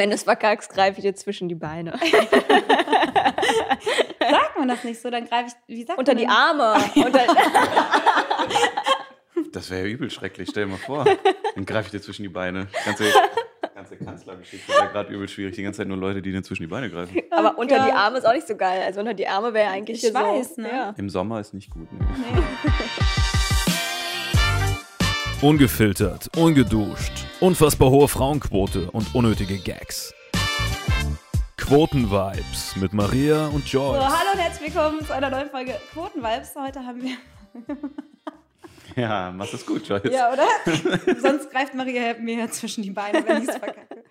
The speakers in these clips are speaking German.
Wenn du es verkackst, greife ich dir zwischen die Beine. Sagt man das nicht so, dann greife ich, wie sagt Unter man die? Arme. Unter, Das wäre ja übel schrecklich, stell dir mal vor. Dann greife ich dir zwischen die Beine. Ganze, ganze Kanzlergeschichte wäre gerade übel schwierig. Die ganze Zeit nur Leute, die dir zwischen die Beine greifen. aber Oh unter die Gott. Arme ist auch nicht so geil. Also unter die Arme wäre eigentlich Ich so. weiß, ne? Ja. Im Sommer ist nicht gut. Ne? Ungefiltert, ungeduscht, unfassbar hohe Frauenquote und unnötige Gags. Quoten-Vibes mit Maria und Joyce. So, hallo und herzlich willkommen zu einer neuen Folge Quotenvibes. Heute haben wir. Ja, machst es gut, Joyce. Ja, oder? Sonst greift Maria mir zwischen die Beine, wenn ich es verkacke.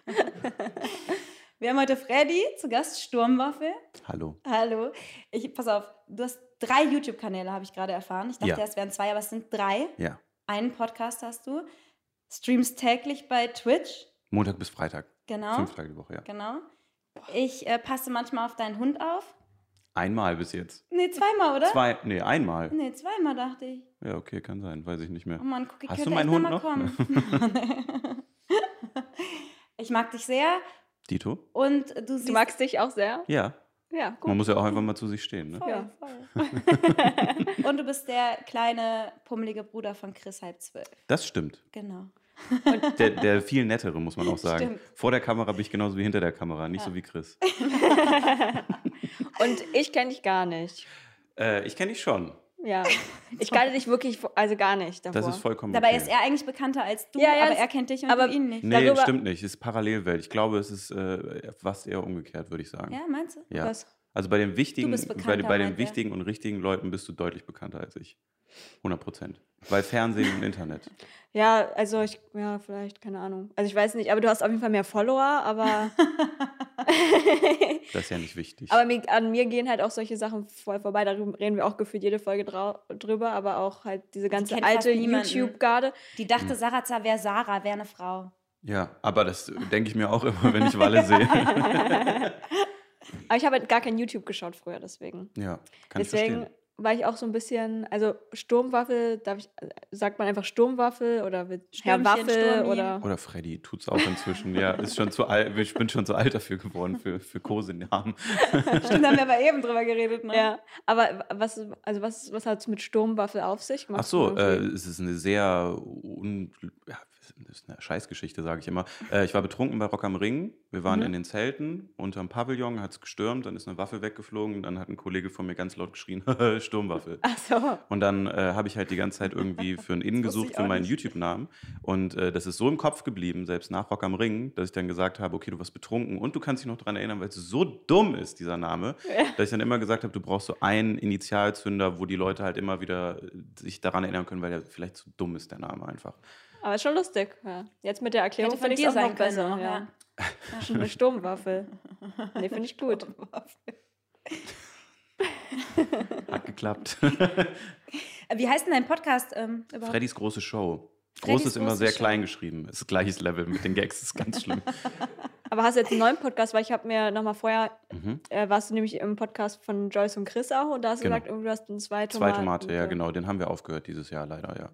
Wir haben heute Freddy, zu Gast Sturmwaffel. Hallo. Hallo. Ich, pass auf, du hast drei YouTube-Kanäle, habe ich gerade erfahren. Ich dachte, Ja. es wären zwei, aber es sind drei. Ja, Einen Podcast hast du. Streamst täglich bei Twitch. Montag bis Freitag. Genau. Fünf Tage die Woche, ja. Genau. Ich äh, passe manchmal auf deinen Hund auf. Einmal bis jetzt. Nee, zweimal, oder? Zwei, nee, einmal. Nee, zweimal dachte ich. Ja, okay, kann sein, weiß ich nicht mehr. Oh Mann, guck, ich Hast könnte du meinen Hund noch? kommen. ich mag dich sehr Dito? und du siehst... Du magst dich auch sehr? Ja. Ja, gut. Man muss ja auch einfach mal zu sich stehen, ne? Voll, Ja. voll. und du bist der kleine, pummelige Bruder von Chris halb zwölf. Das stimmt. Genau. Der, der viel nettere, muss man auch sagen. Stimmt. Vor der Kamera bin ich genauso wie hinter der Kamera, nicht so wie Chris. Und ich kenne dich gar nicht. Äh, ich kenne dich schon. Ja. Ich kannte dich wirklich, also gar nicht davor. Das ist vollkommen Dabei okay. ist er eigentlich bekannter als du, Ja, ja, aber er kennt dich und aber- du ihn nicht. Nee, darüber- stimmt nicht. Es ist Parallelwelt. Ich glaube, es ist äh, fast eher umgekehrt, würde ich sagen. Ja, meinst du? Ja. Was? Also bei den wichtigen, bei, bei den wichtigen und richtigen Leuten bist du deutlich bekannter als ich. 100 Prozent. Weil Fernsehen und Internet. Ja, also ich, ja, vielleicht, keine Ahnung. Also ich weiß nicht, aber du hast auf jeden Fall mehr Follower, aber, Das ist ja nicht wichtig. aber mir, an mir gehen halt auch solche Sachen voll vorbei. Darüber reden wir auch gefühlt jede Folge drüber, aber auch halt diese ganze fast alte. YouTube-Garde. Die dachte, Sarazar wäre Sarah, wäre eine Frau. ja, aber das denke ich mir auch immer, wenn ich Walle sehe. Aber ich habe halt gar kein YouTube geschaut früher, deswegen. ja, kann ich deswegen verstehen. war ich auch so ein bisschen, also Sturmwaffel, darf ich, sagt man einfach Sturmwaffel oder wird Herr Waffel oder. Oder Freddy tut's auch inzwischen. Ja, ist schon zu alt. Ich bin schon zu alt dafür geworden für, für Kosenamen. Stimmt, da haben wir aber eben drüber geredet, ne? Ja, aber was, also was, was hat es mit Sturmwaffel auf sich? Ach Magst so, äh, es ist eine sehr un ja, das ist eine Scheißgeschichte, sage ich immer. Äh, ich war betrunken bei Rock am Ring. Wir waren Mhm. in den Zelten unterm Pavillon, hat es gestürmt, dann ist eine Waffe weggeflogen dann hat ein Kollege von mir ganz laut geschrien, Sturmwaffe. Ach so. Und dann äh, habe ich halt die ganze Zeit irgendwie für einen Innen gesucht für meinen. YouTube-Namen. Und äh, das ist so im Kopf geblieben, selbst nach Rock am Ring, dass ich dann gesagt habe, okay, du warst betrunken und du kannst dich noch daran erinnern, weil es so dumm ist, dieser Name, dass ich dann immer gesagt habe, du brauchst so einen Initialzünder, wo die Leute halt immer wieder äh, sich daran erinnern können, weil der vielleicht zu dumm ist, der Name einfach. Aber ist schon lustig. Ja. Jetzt mit der Erklärung finde ich dir es auch sein noch können. besser. auch, ja. Eine Sturmwaffel. Nee, finde ich gut. Hat geklappt. Äh, Wie heißt denn dein Podcast ähm, überhaupt? Freddys große Show. Groß ist immer sehr klein geschrieben. Ist gleiches Level mit den Gags, ist ganz schlimm. Aber hast du jetzt einen neuen Podcast? Weil ich habe mir nochmal vorher, Mhm. äh, warst du nämlich im Podcast von Joyce und Chris auch und da hast du Genau. gesagt, du hast einen zwei Zwei. Tomate, ja genau. Den haben wir aufgehört dieses Jahr leider, ja.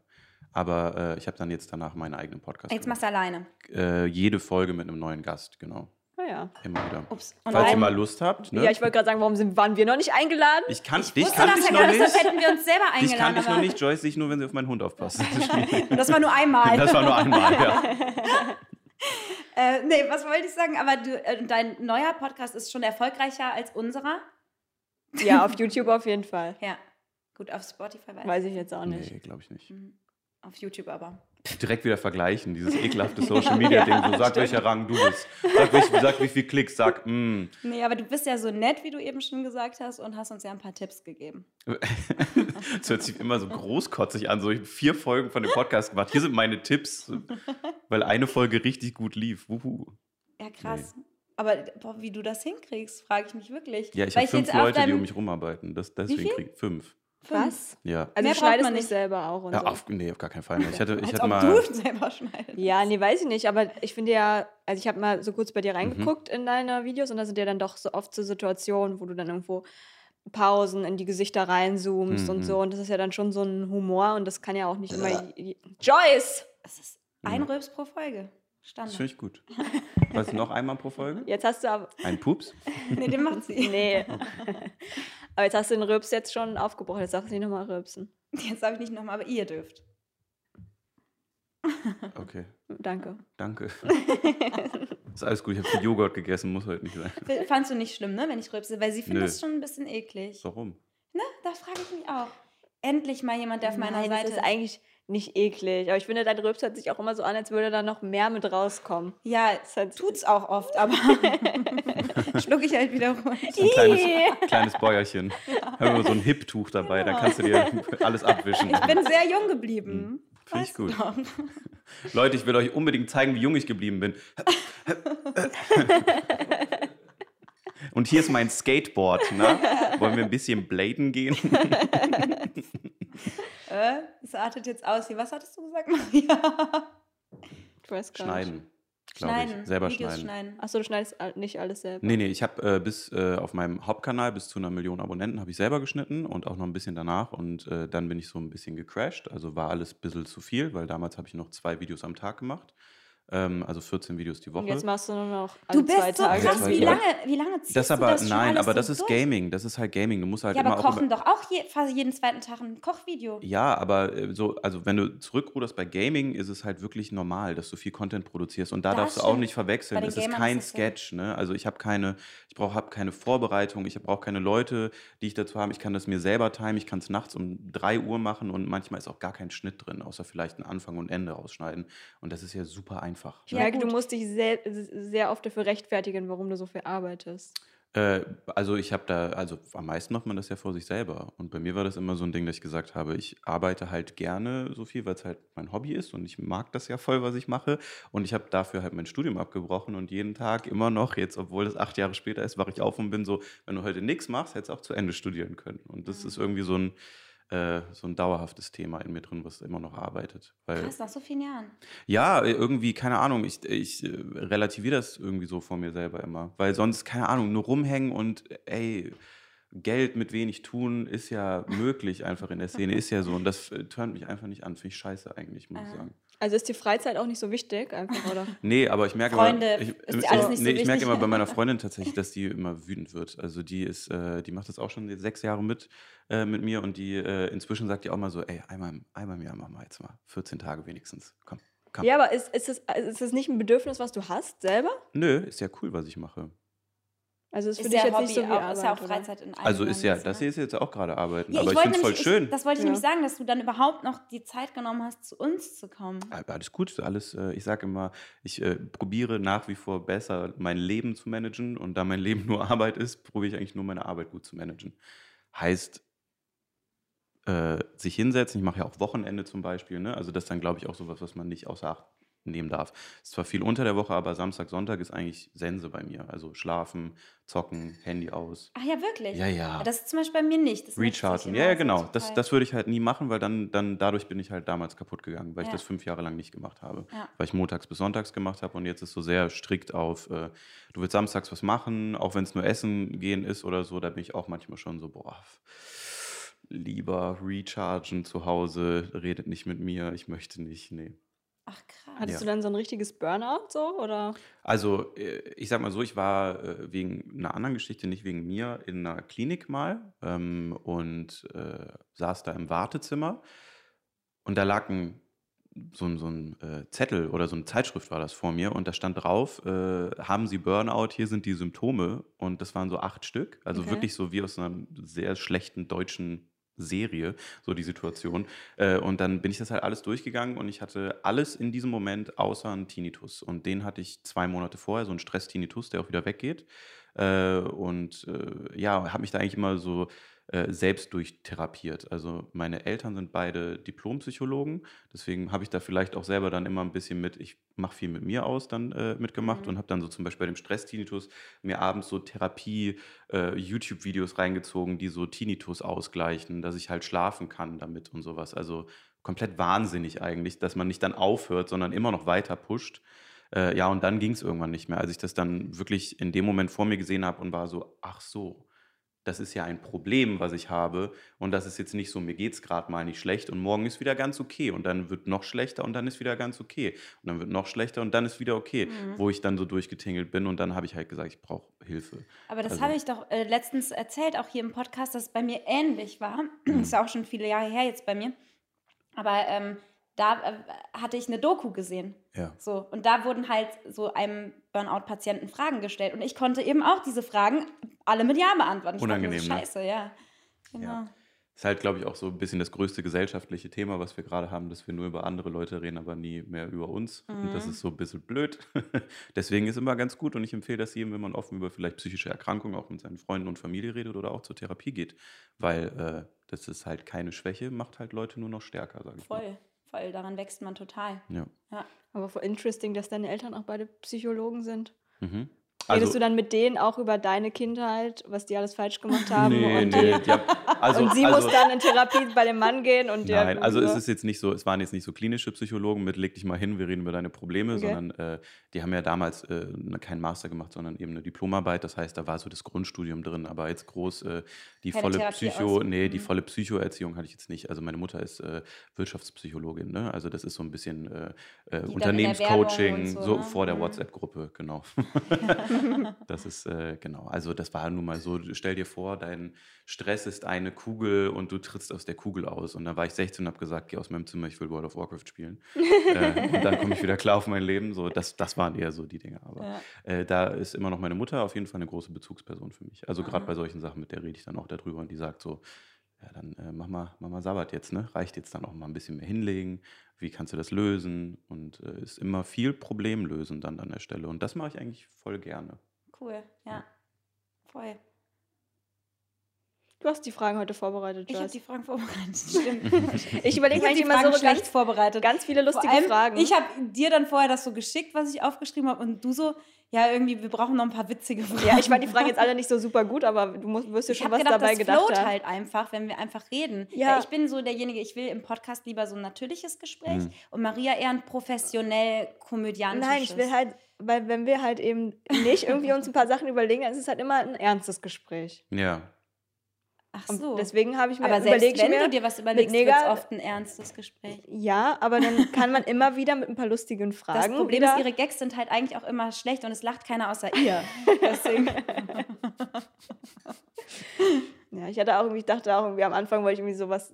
Aber äh, ich habe dann jetzt danach meinen eigenen Podcast. Jetzt machst du alleine. gemacht. äh, jede Folge mit einem neuen Gast, genau. Naja. Immer wieder. Ups. Und Falls ihr mal Lust habt, ne? Ja, ich wollte gerade sagen, warum sind, waren wir noch nicht eingeladen? ich kann, Ich dich kann das ich ja noch gar nicht, sonst hätten wir uns selber Dich kann eingeladen. ich noch aber- nicht, Joyce sich nur, wenn sie auf meinen Hund aufpasst. Das war nur einmal. das war nur einmal, ja. Äh, nee, was wollte ich sagen? Aber du, äh, dein neuer Podcast ist schon erfolgreicher als unserer? Ja, auf YouTube auf jeden Fall. Ja. Gut, auf Spotify weiß Weiß ich jetzt auch nicht. Nee, glaube ich nicht. Auf YouTube aber. Direkt wieder vergleichen, dieses ekelhafte Social Media Ding. So, sag, welcher Rang du bist. Sag, welch, sag wie viel Klicks. Sag, mm. Nee, aber du bist ja so nett, wie du eben schon gesagt hast, und hast uns ja ein paar Tipps gegeben. Das hört sich immer so großkotzig an. So, ich habe vier Folgen von dem Podcast gemacht. Hier sind meine Tipps, weil eine Folge richtig gut lief. Wuhu. Ja, krass. Aber boah, wie du das hinkriegst, frage ich mich wirklich. Ja, ich habe fünf Leute, die um mich rumarbeiten. Das, deswegen krieg ich fünf. Was? Ja. Also Mehr schneidest man nicht selber auch und ja so. auf, nee, auf gar keinen Fall mehr. Ich hatte, ich hatte mal. du selber schneidest. Ja, nee, weiß ich nicht, aber ich finde ja, also ich habe mal so kurz bei Mhm. dir reingeguckt in deine Videos und da sind ja dann doch so oft so Situationen, wo du dann irgendwo Pausen in die Gesichter reinzoomst und Mhm. so und das ist ja dann schon so ein Humor und das kann ja auch nicht immer. Joyce! Es ist ein Mhm. Röps pro Folge. Das Standard. finde ich gut. Was noch einmal pro Folge? Jetzt hast du aber. Ein Pups? Nee, den macht sie. Nee. aber jetzt hast du den Rübs jetzt schon aufgebrochen. Jetzt darfst du nicht nochmal rübsen. Jetzt habe ich nicht nochmal, aber ihr dürft. Okay, Danke. danke. ist alles gut, ich habe viel Joghurt gegessen, muss heute nicht sein. Fandst du nicht schlimm, ne, wenn ich rülpse? Weil sie findet Nö. das schon ein bisschen eklig. Warum? Ne? Da frage ich mich auch. Endlich mal jemand, der auf meiner Nein, Seite das ist eigentlich nicht eklig. Aber ich finde, dein Rübs hört sich auch immer so an, als würde da noch mehr mit rauskommen. Ja, halt- tut's auch oft, aber schluck ich halt wieder runter. So ein kleines, kleines Bäuerchen. Haben wir so ein Hip-Tuch dabei, dann kannst du dir alles abwischen. Ich bin sehr jung geblieben. Finde ich gut. doch. Leute, ich will euch unbedingt zeigen, wie jung ich geblieben bin. Und hier ist mein Skateboard. Ne? Wollen wir ein bisschen bladen gehen? Äh, es artet jetzt aus. Wie, was hattest du gesagt, Maria? Ich weiß gar nicht. Schneiden. glaube Schneiden. ich. Selber Videos schneiden. schneiden. Achso, du schneidest nicht alles selber. Nee, nee, ich habe äh, bis äh, auf meinem Hauptkanal bis zu einer Million Abonnenten habe ich selber geschnitten und auch noch ein bisschen danach und äh, dann bin ich so ein bisschen gecrashed, also war alles ein bisschen zu viel, weil damals habe ich noch zwei Videos am Tag gemacht, ähm, also 14 Videos die Und Woche. jetzt machst du nur noch alle Du zwei bist so Tage. krass. Zwei Wie lange, wie lange ziehst das du aber, das schon nein, alles aber das ist durch? Gaming, das ist halt Gaming, du musst halt Ja, immer aber auch kochen doch auch je, fast jeden zweiten Tag ein Kochvideo. Ja, aber äh, so, also wenn du zurückruderst bei Gaming, ist es halt wirklich normal, dass du viel Content produzierst. Und da Das darfst du auch stimmt. nicht verwechseln. Es ist kein das. Sketch, ne? Also ich habe keine, brauche hab keine Vorbereitung, ich brauche keine Leute, die ich dazu habe. Ich kann das mir selber timen, ich kann es nachts um 3 Uhr machen und manchmal ist auch gar kein Schnitt drin, außer vielleicht ein Anfang und Ende rausschneiden. Und das ist ja super einfach. Ich Ja, merke, du gut. musst dich sehr, sehr oft dafür rechtfertigen, warum du so viel arbeitest. Äh, also ich habe da, also am meisten macht man das ja vor sich selber. Und bei mir war das immer so ein Ding, dass ich gesagt habe, ich arbeite halt gerne so viel, weil es halt mein Hobby ist und ich mag das ja voll, was ich mache. Und ich habe dafür halt mein Studium abgebrochen und jeden Tag immer noch, jetzt obwohl es acht Jahre später ist, wache ich auf und bin so, wenn du heute nichts machst, hättest du auch zu Ende studieren können. Und das ist irgendwie so ein, äh, so ein dauerhaftes Thema in mir drin, was immer noch arbeitet. Weil Krass, nach so vielen Jahren. ja, äh, irgendwie, keine Ahnung, ich, ich äh, relativiere das irgendwie so vor mir selber immer. Weil sonst, keine Ahnung, nur rumhängen und äh, ey, Geld mit wenig tun ist ja möglich einfach in der Szene, ist ja so. Und das äh, turnt mich einfach nicht an, finde ich scheiße eigentlich, muss ich Ah. sagen. Also ist die Freizeit auch nicht so wichtig, einfach, oder? Nee, aber ich merke Freunde, immer, ich, ist alles nicht so nee, ich merke wichtig? immer bei meiner Freundin tatsächlich, dass die immer wütend wird. Also die ist, äh, die macht das auch schon sechs Jahre mit, äh, mit mir und die äh, inzwischen sagt die auch mal so, ey, einmal, einmal im Jahr machen wir jetzt mal 14 Tage wenigstens. Komm, komm. Ja, aber ist, ist, das, ist das nicht ein Bedürfnis, was du hast selber? Nö, ist ja cool, was ich mache. Also ist für Ist dich ja jetzt Hobby, nicht so wie auch, Arbeit, ist ja auch oder? Freizeit in einem Also ist ja, das hier ist jetzt auch gerade Arbeiten, Ja, aber ich wollte finde es voll nämlich- schön. Ich, das wollte ich Ja. nämlich sagen, dass du dann überhaupt noch die Zeit genommen hast, zu uns zu kommen. Alles gut, alles, äh, ich sage immer, ich äh, probiere nach wie vor besser mein Leben zu managen und da mein Leben nur Arbeit ist, probiere ich eigentlich nur meine Arbeit gut zu managen. Heißt, äh, sich hinsetzen, ich mache ja auch Wochenende zum Beispiel, ne? also das ist dann glaube ich auch sowas, was man nicht außer Acht nehmen darf. Ist zwar viel unter der Woche, aber Samstag, Sonntag ist eigentlich Sense bei mir. Also schlafen, zocken, Handy aus. Ach ja, wirklich? Ja, ja. Das ist zum Beispiel bei mir nicht. Das ich Rechargen. Ja, ja, genau. Das, das würde ich halt nie machen, weil dann, dann dadurch bin ich halt damals kaputt gegangen, weil ich Ja. das fünf Jahre lang nicht gemacht habe. Ja. Weil ich montags bis sonntags gemacht habe und jetzt ist so sehr strikt auf, äh, du willst samstags was machen, auch wenn es nur Essen gehen ist oder so, da bin ich auch manchmal schon so, boah, lieber rechargen zu Hause, redet nicht mit mir, ich möchte nicht, nee. Ach krass. Hattest Ja. du dann so ein richtiges Burnout so, oder? Also, äh, ich sag mal so, ich war äh, wegen einer anderen Geschichte, nicht wegen mir, in einer Klinik mal ähm, und äh, saß da im Wartezimmer und da lag ein, so ein, so ein äh, Zettel oder so eine Zeitschrift war das vor mir und da stand drauf, äh, haben Sie Burnout, hier sind die Symptome und das waren so acht Stück, also Okay. wirklich so wie aus einer sehr schlechten deutschen Serie, so die Situation. Äh, und dann bin ich das halt alles durchgegangen und ich hatte alles in diesem Moment außer einen Tinnitus. Und den hatte ich zwei Monate vorher, so einen Stress-Tinnitus, der auch wieder weggeht. Äh, und äh, ja, habe mich da eigentlich immer so äh, selbst durchtherapiert. Also meine Eltern sind beide Diplompsychologen, deswegen habe ich da vielleicht auch selber dann immer ein bisschen mit, ich mache viel mit mir aus, dann äh, mitgemacht Mhm. und habe dann so zum Beispiel bei dem Stress-Tinnitus mir abends so Therapie-YouTube-Videos reingezogen, die so Tinnitus ausgleichen, dass ich halt schlafen kann damit und sowas. Also komplett wahnsinnig eigentlich, dass man nicht dann aufhört, sondern immer noch weiter pusht. Äh, ja, und dann ging es irgendwann nicht mehr, als ich das dann wirklich in dem Moment vor mir gesehen habe und war so, ach so, das ist ja ein Problem, was ich habe. Und das ist jetzt nicht so, mir geht es gerade mal nicht schlecht und morgen ist wieder ganz okay. Und dann wird noch schlechter und dann ist wieder ganz okay. Und dann wird noch schlechter und dann ist wieder okay. Mhm. Wo ich dann so durchgetingelt bin und dann habe ich halt gesagt, ich brauche Hilfe. Aber das Also- habe ich doch äh, letztens erzählt, auch hier im Podcast, dass es bei mir ähnlich war. ist ja auch schon viele Jahre her jetzt bei mir. Aber ähm, da äh, hatte ich eine Doku gesehen. Ja. So, und da wurden halt so einem Burnout-Patienten Fragen gestellt. Und ich konnte eben auch diese Fragen alle mit Ja beantworten. Ich dachte, Unangenehm, ne? Scheiße, ja. Genau. Ja. Ist halt, glaube ich, auch so ein bisschen das größte gesellschaftliche Thema, was wir gerade haben, dass wir nur über andere Leute reden, aber nie mehr über uns. Und das Mhm. ist so ein bisschen blöd. Deswegen ist immer ganz gut und ich empfehle das jedem, wenn man offen über vielleicht psychische Erkrankungen auch mit seinen Freunden und Familie redet oder auch zur Therapie geht. Weil äh, das ist halt keine Schwäche, macht halt Leute nur noch stärker, sage ich mal. Voll, voll. Daran wächst man total. Ja. Ja. Aber voll interesting, dass deine Eltern auch beide Psychologen sind. Mhm. Redest du dann mit denen auch über deine Kindheit, was die alles falsch gemacht haben? nee, und, nee, die haben, also, und sie also, muss dann in Therapie bei dem Mann gehen und Nein, also so- es ist jetzt nicht so, es waren jetzt nicht so klinische Psychologen mit leg dich mal hin, wir reden über deine Probleme, Okay. sondern äh, die haben ja damals äh, ne- keinen Master gemacht, sondern eben eine Diplomarbeit. Das heißt, da war so das Grundstudium drin, aber jetzt groß äh, die Keine volle Therapie Psycho, aus- nee, die Mhm. volle Psychoerziehung hatte ich jetzt nicht. Also meine Mutter ist äh, Wirtschaftspsychologin, ne? Also das ist so ein bisschen äh, äh, Unternehmenscoaching, so, so, ne? vor der Mhm. WhatsApp-Gruppe, genau. das ist äh, genau. Also das war nun mal so. Stell dir vor, dein Stress ist eine Kugel und du trittst aus der Kugel aus. Und dann war ich 16 und habe gesagt, geh aus meinem Zimmer, ich will World of Warcraft spielen. äh, und dann komme ich wieder klar auf mein Leben. So, das, das waren eher so die Dinge. Aber Ja. äh, da ist immer noch meine Mutter auf jeden Fall eine große Bezugsperson für mich. Also gerade bei solchen Sachen, mit der rede ich dann auch darüber und die sagt so, ja, dann äh, mach, mal, mach mal Sabbat jetzt, ne? Reicht jetzt dann auch mal ein bisschen mehr hinlegen. Wie kannst du das lösen? Und äh, ist immer viel Problemlösen dann an der Stelle. Und das mache ich eigentlich voll gerne. Cool, ja. Voll. Du hast die Fragen heute vorbereitet, Ich habe Joyce. die Fragen vorbereitet. Stimmt. Ich überlege mir die immer Fragen so schlecht ganz, vorbereitet. ganz viele Vor lustige allem, Fragen. Ich habe dir dann vorher das so geschickt, was ich aufgeschrieben habe, und du so, ja, irgendwie, wir brauchen noch ein paar witzige Fragen. ja, ich fand die Fragen jetzt alle nicht so super gut, aber du musst, wirst dir schon was gedacht, dabei das gedacht float haben. halt einfach, wenn wir einfach reden. Ja. Weil ich bin so derjenige, ich will im Podcast lieber so ein natürliches Gespräch Mhm. und Maria eher ein professionell komödiantisches. Nein, ich will halt, weil wenn wir halt eben nicht irgendwie uns ein paar Sachen überlegen, dann ist es halt immer ein ernstes Gespräch. Ja. Ach Und so. deswegen habe ich mir Aber selbst überlegt, ich wenn mir, du dir was überlegst, wird es oft ein ernstes Gespräch. ja, aber dann kann man immer wieder mit ein paar lustigen Das Fragen Problem wieder, ist, ihre Gags sind halt eigentlich auch immer schlecht und es lacht keiner außer ihr. Deswegen. Ja, ich hatte auch irgendwie, ich dachte auch irgendwie am Anfang wollte ich irgendwie sowas.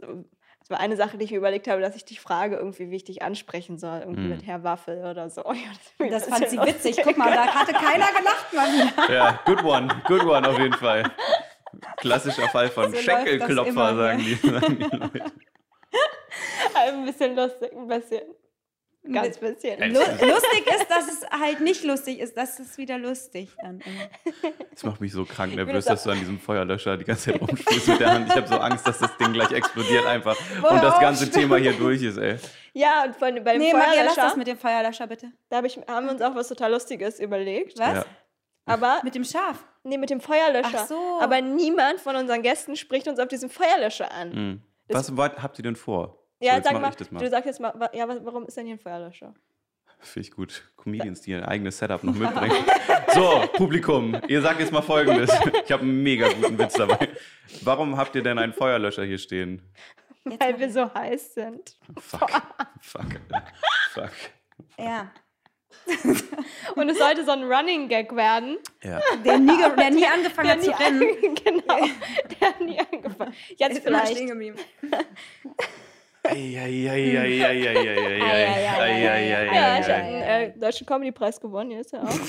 Das war eine Sache, die ich mir überlegt habe, dass ich dich frage, irgendwie, wie ich dich ansprechen soll. Irgendwie Mhm. mit Herr Waffel oder so. Oh ja, das, Das fand sie lustig. witzig. Guck mal, da hatte keiner gelacht, Maria. Ja, good one, good one auf jeden Fall. Klassischer Fall von So Schenkelklopfer, immer, sagen die, sagen die Leute. Ein bisschen lustig, ein bisschen. Ganz bisschen. Lustig ist, dass es halt nicht lustig ist. Das ist wieder lustig dann immer. Das macht mich so krank nervös, das dass du an diesem Feuerlöscher die ganze Zeit rumspielst mit der Hand. Ich habe so Angst, dass das Ding gleich explodiert einfach Woher und das ganze schon. Thema hier durch ist, ey. Ja, und von, bei dem Nee, Maria, lass Feuerlöscher, das mit dem Feuerlöscher bitte. da hab ich, haben wir uns auch was total Lustiges überlegt. Was? Ja. Aber, Mit dem Schaf. nee, mit dem Feuerlöscher. Ach so. Aber niemand von unseren Gästen spricht uns auf diesem Feuerlöscher an. Mhm. Was wat, habt ihr denn vor? Ja, so, sag mal, mal. du sagst jetzt mal, ja, was- warum ist denn hier ein Feuerlöscher? Finde ich gut. Comedians, die ihr eigenes Setup noch mitbringen. so, Publikum, ihr sagt jetzt mal folgendes. Ich habe einen mega guten Witz dabei. Warum habt ihr denn einen Feuerlöscher hier stehen? Jetzt Weil wir so heiß sind. Fuck. Fuck. Fuck. Ja. Und es sollte so ein Running Gag werden. Ja. Der nie, der nie angefangen hat zu nie rennen. ange- genau. Der hat nie angefangen. Jetzt Ist vielleicht. stehen geblieben. Ja, ich habe Eieieiei. einen äh, deutschen Comedy-Preis gewonnen. Ist er auch.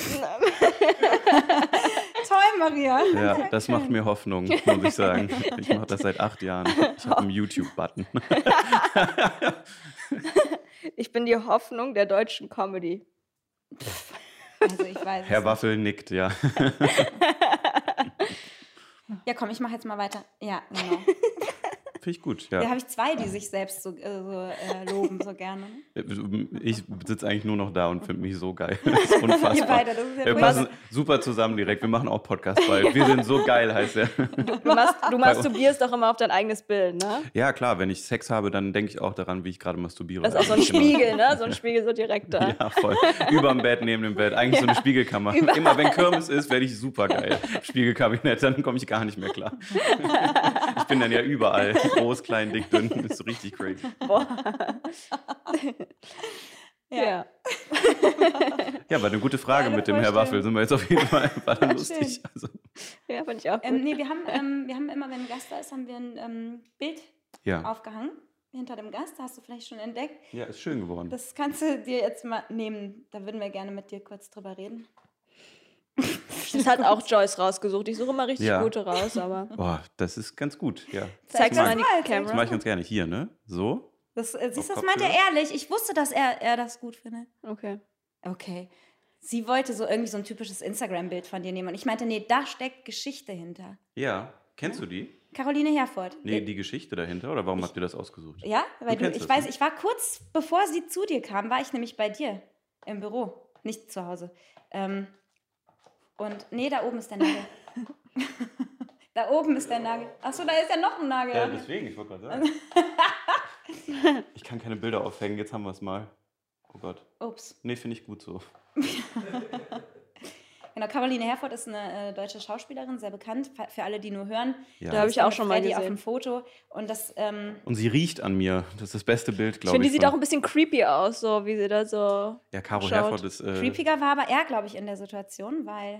Toll, Maria. Ja, das macht mir Hoffnung, muss ich sagen. Ich mache das seit acht Jahren. Ich habe einen YouTube-Button. Ich bin die Hoffnung der deutschen Comedy. Also ich weiß. Herr Waffel nickt, ja. Ja, komm, ich mache jetzt mal weiter. Ja, genau. Finde ich gut, Da ja. habe ich zwei, die sich selbst so, äh, so äh, loben, so gerne. ne? Ich sitze eigentlich nur noch da und finde mich so geil. Das ist unfassbar. Ihr beide, das ist ja Wir passen super zusammen direkt. Wir machen auch Podcast bald. Wir sind so geil, heißt der. Du, machst, du masturbierst doch immer auf dein eigenes Bild, ne? Ja, klar, wenn ich Sex habe, dann denke ich auch daran, wie ich gerade masturbiere. Das ist auch so ein immer. Spiegel, ne? So ein Spiegel so direkt da. Ja, voll. Überm Bett, neben dem Bett. Eigentlich so eine Spiegelkammer. Immer wenn Kirmes ist, werde ich super geil. Spiegelkabinett, dann komme ich gar nicht mehr klar. Ich bin dann ja überall. Groß, klein, dick, dünn. Ist so richtig crazy. Boah. ja. Ja, war eine gute Frage Geile mit dem Herr. Waffel. Sind wir jetzt auf jeden Fall war dann Ja, lustig. Also, Ja, fand ich auch gut. Ähm, nee, wir haben, ähm, wir haben immer, wenn ein Gast da ist, haben wir ein ähm, Bild ja. aufgehangen hinter dem Gast. Hast du vielleicht schon entdeckt. ja, ist schön geworden. Das kannst du dir jetzt mal nehmen. Da würden wir gerne mit dir kurz drüber reden. Das hat auch Joyce rausgesucht. Ich suche immer richtig Ja. gute raus, aber. Boah, das ist ganz gut. Ja. Zeig's das mal die mal, zeig's Das Kamera. mache ich ganz gerne. Hier, ne? So. Das, äh, siehst du, das meint er ehrlich. Ich wusste, dass er, er das gut findet. Okay. Okay. Sie wollte so irgendwie so ein typisches Instagram-Bild von dir nehmen. Und ich meinte, nee, da steckt Geschichte hinter. Ja. Kennst du die? Caroline Herford. Nee, die Geschichte dahinter? Oder warum habt ihr das ausgesucht? Ja, weil du, kennst ich das, weiß, ne? ich war kurz bevor sie zu dir kam, war ich nämlich bei dir im Büro, nicht zu Hause. Ähm, und nee, da oben ist der Nagel. da oben ist der Nagel. Achso, da ist ja noch ein Nagel. Ja, deswegen, ich wollte gerade sagen. ich kann keine Bilder aufhängen, jetzt haben wir es mal. Oh Gott. Ups. Nee, finde ich gut so. Genau, Caroline Herford ist eine äh, deutsche Schauspielerin, sehr bekannt, für alle, die nur hören. Ja. Da habe ich auch schon mal Freddy auf gesehen. dem Foto. Und das, ähm, Und sie riecht an mir. Das ist das beste Bild, Ich glaube ich. finde, die sieht auch ein bisschen creepy aus, so wie sie da so. Ja, Caro schaut. Herford ist. Äh, creepiger war aber er, glaube ich, in der Situation, weil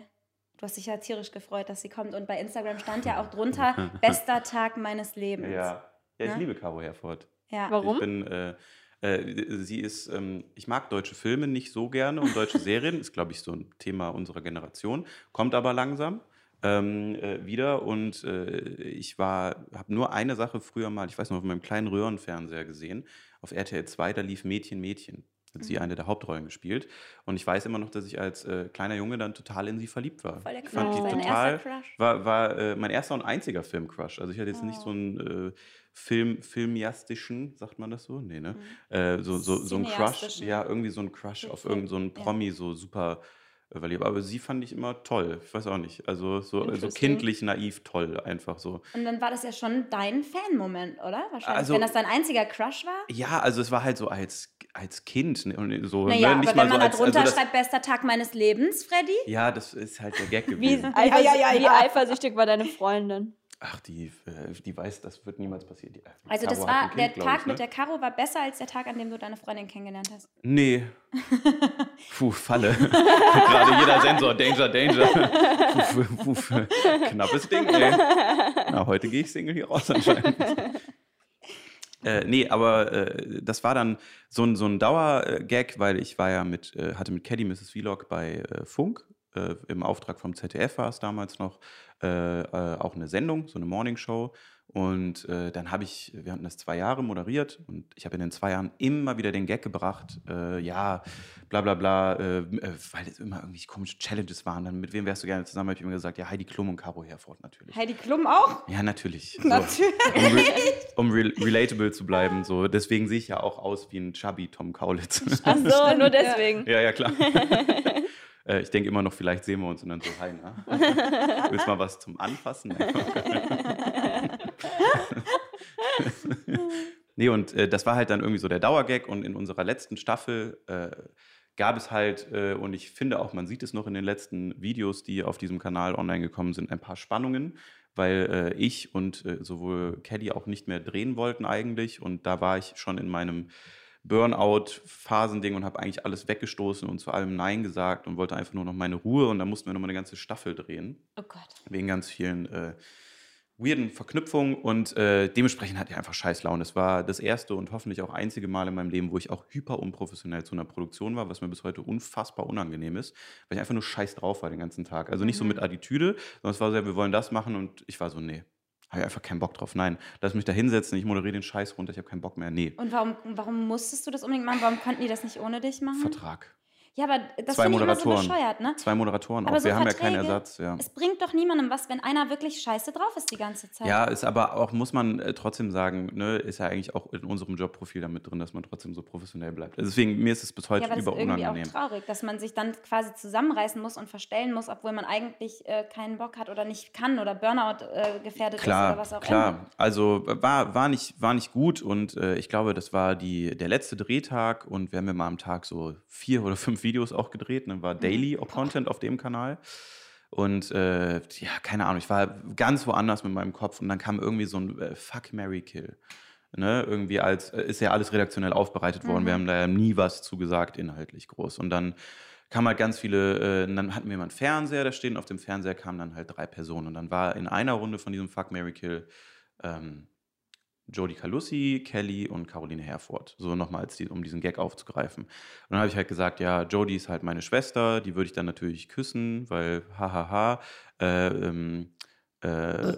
du hast dich ja tierisch gefreut, dass sie kommt. Und bei Instagram stand ja auch drunter, bester Tag meines Lebens. Ja. ja, ich Ne? liebe Caro Herford. Ja. Warum? Ich bin. Äh, äh, sie ist, ähm, ich mag deutsche Filme nicht so gerne und deutsche Serien, ist, glaube ich, so ein Thema unserer Generation, kommt aber langsam ähm, äh, wieder und äh, ich war, habe nur eine Sache früher mal, ich weiß noch, auf meinem kleinen Röhrenfernseher gesehen, auf RTL 2, da lief Mädchen, Mädchen. Hat sie Mhm. eine der Hauptrollen gespielt. Und ich weiß immer noch, dass ich als äh, kleiner Junge dann total in sie verliebt war. Voll der Ich fand Crush. die Dein total, Crush? war, war äh, mein erster und einziger Film-Crush. Also ich hatte jetzt nicht so Oh. einen äh, Film, filmiastischen, sagt man das so? Nee, ne? Äh, so, so, so ein Crush, ja, irgendwie so ein Crush auf irgendeinen so einen ja. Promi, so super verliebt. Aber sie fand ich immer toll. Ich weiß auch nicht. Also so, so Interesting. kindlich, naiv, toll, einfach so. Und dann war das ja schon dein Fan-Moment, oder? Wahrscheinlich, Also- wenn das dein einziger Crush war. Ja, also es war halt so als, als Kind. ne, und So, Naja, ne? aber nicht wenn mal man so da als, drunter also schreibt, bester Tag meines Lebens, Freddy. Ja, das ist halt der Gag Wie, gewesen. eifersü ja, ja, wie ja. eifersüchtig war deine Freundin? Ach, die, äh, die weiß, das wird niemals passieren. Die, Also Caro das war, Kind, der Tag ich, ne? mit der Caro war besser als der Tag, an dem du deine Freundin kennengelernt hast. Nee. Puh, Falle. Gerade jeder Sensor, Danger, Danger. Puh, puh, puh. Knappes Ding, ey. Na, heute gehe ich Single hier raus anscheinend. Äh, nee, aber äh, das war dann so ein, so ein Dauergag, weil ich war ja mit, äh, hatte mit Caddy Mrs. Vlog bei äh, Funk, äh, im Auftrag vom ZDF war es damals noch, äh, äh, auch eine Sendung, so eine Morningshow. Und äh, dann habe ich, wir hatten das zwei Jahre moderiert und ich habe in den zwei Jahren immer wieder den Gag gebracht, äh, ja, bla bla bla, äh, äh, weil es immer irgendwie komische Challenges waren. Dann mit wem wärst du gerne zusammen? Habe ich immer gesagt, ja, Heidi Klum und Caro Herford natürlich. Heidi Klum auch? Ja, natürlich. So. Natürlich. Um, re um re relatable zu bleiben. So. Deswegen sehe ich ja auch aus wie ein chubby Tom Kaulitz. Ach so, nur deswegen. ja, ja, klar. Äh, ich denke immer noch, vielleicht sehen wir uns und dann so, hi, na? Willst mal was zum Anfassen? nee, und äh, das war halt dann irgendwie so der Dauergag und in unserer letzten Staffel äh, gab es halt, äh, und ich finde auch, man sieht es noch in den letzten Videos, die auf diesem Kanal online gekommen sind, ein paar Spannungen, weil äh, ich und äh, sowohl Kelly auch nicht mehr drehen wollten eigentlich und da war ich schon in meinem Burnout-Phasending und habe eigentlich alles weggestoßen und zu allem Nein gesagt und wollte einfach nur noch meine Ruhe und da mussten wir nochmal eine ganze Staffel drehen Oh Gott. wegen ganz vielen äh, weirden Verknüpfungen und äh, dementsprechend hatte ich einfach scheiß Laune. Es war das erste und hoffentlich auch einzige Mal in meinem Leben, wo ich auch hyper unprofessionell zu einer Produktion war, was mir bis heute unfassbar unangenehm ist, weil ich einfach nur scheiß drauf war den ganzen Tag. Also nicht so mit Attitüde, sondern es war so, ja, wir wollen das machen und ich war so, nee, habe ich einfach keinen Bock drauf. Nein, lass mich da hinsetzen, ich moderiere den Scheiß runter, ich habe keinen Bock mehr. Nee, Und warum, warum musstest du das unbedingt machen? Warum konnten die das nicht ohne dich machen? Vertrag. Ja, aber das Zwei finde ich immer so bescheuert, ne? Zwei Moderatoren Aber auch. so Wir haben ja keinen Verträge, Ersatz, ja. Es bringt doch niemandem was, wenn einer wirklich scheiße drauf ist die ganze Zeit. Ja, ist aber auch, muss man äh, trotzdem sagen, ne, ist ja eigentlich auch in unserem Jobprofil damit drin, dass man trotzdem so professionell bleibt. Also deswegen, mir ist es bis heute Ja, aber das ist über irgendwie unangenehm. auch traurig, dass man sich dann quasi zusammenreißen muss und verstellen muss, obwohl man eigentlich äh, keinen Bock hat oder nicht kann oder Burnout äh, gefährdet ist Klar, oder was auch klar. immer. Also war, war, nicht, war nicht gut und äh, ich glaube, das war die, der letzte Drehtag und wir haben ja mal am Tag so vier oder fünf Videos auch gedreht. Dann war Daily Content auf dem Kanal. Und äh, ja, keine Ahnung, ich war ganz woanders mit meinem Kopf und dann kam irgendwie so ein äh, Fuck, Mary Kill. Ne, irgendwie als, äh, ist ja alles redaktionell aufbereitet worden. Wir haben da ja nie was zugesagt, inhaltlich groß. Und dann kam halt ganz viele, äh, dann hatten wir mal einen Fernseher, da stehen auf dem Fernseher kamen dann halt drei Personen. Und dann war in einer Runde von diesem Fuck, Mary Kill ähm, Jodie Calussi, Kelly und Caroline Herford. So nochmal, die, um diesen Gag aufzugreifen. Und dann habe ich halt gesagt, ja, Jodie ist halt meine Schwester, die würde ich dann natürlich küssen, weil hahaha. Äh, ähm, äh,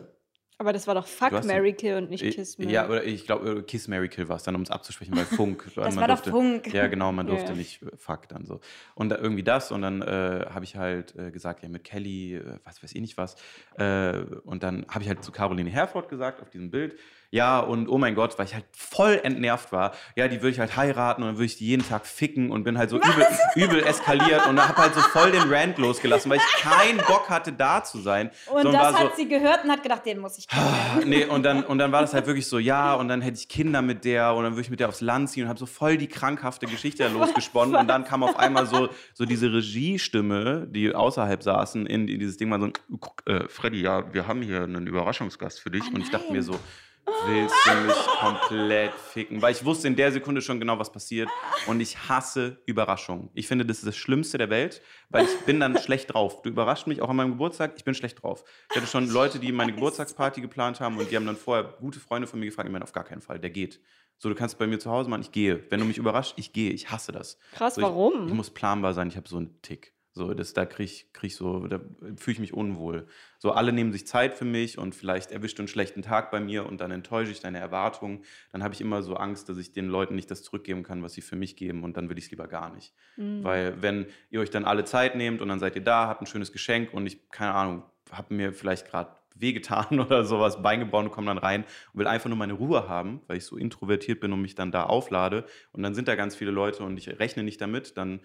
Aber das war doch Fuck, hast- Mary Kill und nicht äh, Kiss Mary. Ja, oder ich glaube, Kiss Mary Kill war es dann, um es abzusprechen, weil Funk. Das man war doch Funk. Ja, genau, man durfte ja. nicht äh, Fuck dann so. Und da, irgendwie das und dann äh, habe ich halt äh, gesagt, ja, mit Kelly, äh, was weiß ich nicht was. Äh, und dann habe ich halt zu Caroline Herford gesagt auf diesem Bild, ja, und oh mein Gott, weil ich halt voll entnervt war, ja, die würde ich halt heiraten und dann würde ich die jeden Tag ficken und bin halt so übel, übel eskaliert und habe halt so voll den Rant losgelassen, weil ich keinen Bock hatte, da zu sein. Und das hat so, sie gehört und hat gedacht, den muss ich kennenlernen. nee, und dann, und dann war das halt wirklich so, ja, und dann hätte ich Kinder mit der und dann würde ich mit der aufs Land ziehen und habe so voll die krankhafte Geschichte losgesponnen. Und dann kam auf einmal so, so diese Regiestimme, die außerhalb saßen, in, in dieses Ding mal so, guck, äh, Freddy, ja, wir haben hier einen Überraschungsgast für dich. Ah, und ich dachte mir so, willst du mich komplett ficken? Weil ich wusste in der Sekunde schon genau, was passiert. Und ich hasse Überraschungen. Ich finde, das ist das Schlimmste der Welt, weil ich bin dann schlecht drauf. Du überrascht mich auch an meinem Geburtstag, ich bin schlecht drauf. Ich hatte schon Leute, die meine Geburtstagsparty geplant haben und die haben dann vorher gute Freunde von mir gefragt, ich meine, auf gar keinen Fall, der geht. So, du kannst bei mir zu Hause machen, ich gehe. Wenn du mich überrascht, ich gehe. Ich hasse das. Krass, so, ich, warum? Ich muss planbar sein, ich habe so einen Tick. So, das, da kriege ich, krieg ich so, da fühle ich mich unwohl. So, alle nehmen sich Zeit für mich und vielleicht erwischt du einen schlechten Tag bei mir und dann enttäusche ich deine Erwartungen. Dann habe ich immer so Angst, dass ich den Leuten nicht das zurückgeben kann, was sie für mich geben und dann will ich es lieber gar nicht. Mhm. Weil wenn ihr euch dann alle Zeit nehmt und dann seid ihr da, habt ein schönes Geschenk und ich, keine Ahnung, habe mir vielleicht gerade wehgetan oder sowas, Bein gebrochen und komme dann rein und will einfach nur meine Ruhe haben, weil ich so introvertiert bin und mich dann da auflade und dann sind da ganz viele Leute und ich rechne nicht damit, dann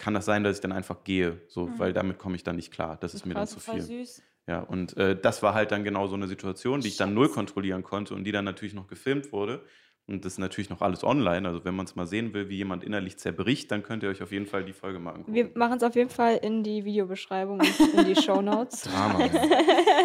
kann das sein, dass ich dann einfach gehe, so, weil damit komme ich dann nicht klar. Das ist mir dann zu viel. süß. Ja, und äh, das war halt dann genau so eine Situation, die ich dann null kontrollieren konnte und die dann natürlich noch gefilmt wurde. Und das ist natürlich noch alles online. Also wenn man es mal sehen will, wie jemand innerlich zerbricht, dann könnt ihr euch auf jeden Fall die Folge mal angucken. Wir machen es auf jeden Fall in die Videobeschreibung, und in die Shownotes. Drama.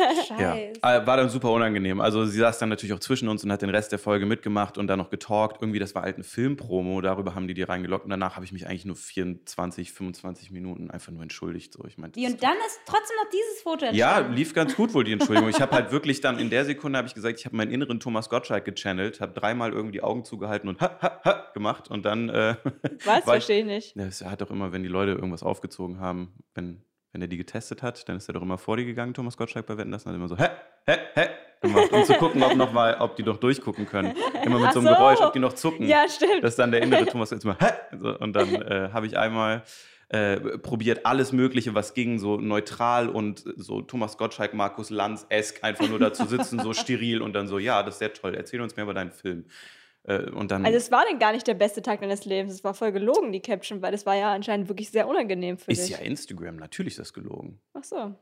Ja, Scheiße. äh, war dann super unangenehm. Also sie saß dann natürlich auch zwischen uns und hat den Rest der Folge mitgemacht und dann noch getalkt. Irgendwie, das war halt eine Filmpromo, darüber haben die die reingeloggt. Und danach habe ich mich eigentlich nur 24, 25 Minuten einfach nur entschuldigt. So, ich meinte, Wie, und dann ist trotzdem noch dieses Foto ja, entstanden. lief ganz gut wohl die Entschuldigung. Ich habe halt wirklich dann in der Sekunde habe ich gesagt, ich habe meinen inneren Thomas Gottschalk gechannelt, habe dreimal irgendwie die Augen zugehalten und ha, ha, ha gemacht und dann äh, Was? Verstehe ich nicht. Es hat doch immer, wenn die Leute irgendwas aufgezogen haben, wenn, wenn er die getestet hat, dann ist er doch immer vor die gegangen, Thomas Gottschalk bei Wetten, das und hat immer so, hä, hä, hä, gemacht, um zu gucken, ob noch mal, ob die noch durchgucken können. Immer mit Ach so einem so. Geräusch, ob die noch zucken. Ja, stimmt. Das ist dann der innere Thomas jetzt mal, hä, so, und dann äh, habe ich einmal äh, probiert, alles Mögliche, was ging, so neutral und so Thomas Gottschalk, Markus Lanz-esk, einfach nur da zu sitzen, so steril und dann so, ja, das ist sehr toll, erzähl uns mehr über deinen Film. Äh, und dann, Also es war denn gar nicht der beste Tag deines Lebens. Es war voll gelogen, die Caption, weil das war ja anscheinend wirklich sehr unangenehm für ist dich. ja Instagram, natürlich ist das gelogen. Ach so.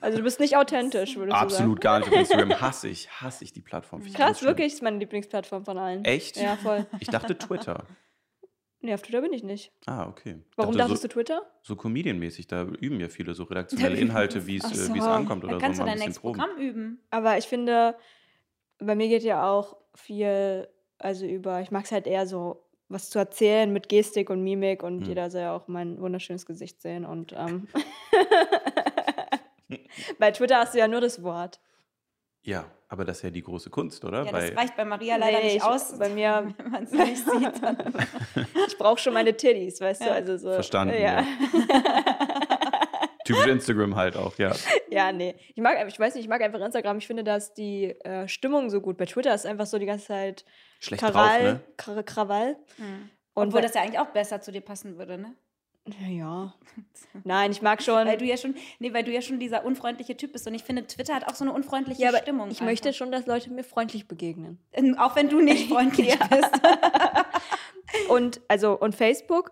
Also du bist nicht authentisch, würdest Absolut gar nicht auf Instagram. Hasse ich, hasse ich die Plattform. Ich sagen. Krass, wirklich ist meine Lieblingsplattform von allen. Echt? Ja, voll. Ich dachte Twitter. Nee, auf Twitter bin ich nicht. Ah, okay. Warum dachte, dachtest so, du Twitter? So Comedian-mäßig, da üben ja viele so redaktionelle Inhalte, wie äh, wie es so. ankommt oder Dann so. kannst du ein dein nächstes. Programm üben. Aber ich finde, bei mir geht ja auch viel, also über, ich mag es halt eher so, was zu erzählen mit Gestik und Mimik und Hm. jeder soll ja auch mein wunderschönes Gesicht sehen und ähm, bei Twitter hast du ja nur das Wort. Ja, aber das ist ja die große Kunst, oder? Ja, Bei, das reicht bei Maria leider Nee, nicht ich, aus. Bei mir, wenn man es nicht sieht. Dann. ich brauche schon meine Titties, weißt du? Ja. Also so, Verstanden, Ja. Typisch Instagram halt auch, ja. ja, nee. Ich mag, ich weiß nicht, ich mag einfach Instagram. Ich finde, dass die äh, Stimmung so gut. Bei Twitter ist einfach so die ganze Zeit Schlecht Krawall, drauf, ne? Kra- Krawall. Hm. Und Obwohl das ja eigentlich auch besser zu dir passen würde, ne? Ja. Nein, ich mag schon. Weil du ja schon, nee, weil du ja schon dieser unfreundliche Typ bist. Und ich finde, Twitter hat auch so eine unfreundliche ja, aber Stimmung. ich möchte schon, dass Leute mir freundlich begegnen. schon. Auch wenn du nicht freundlich bist. Und also und Facebook,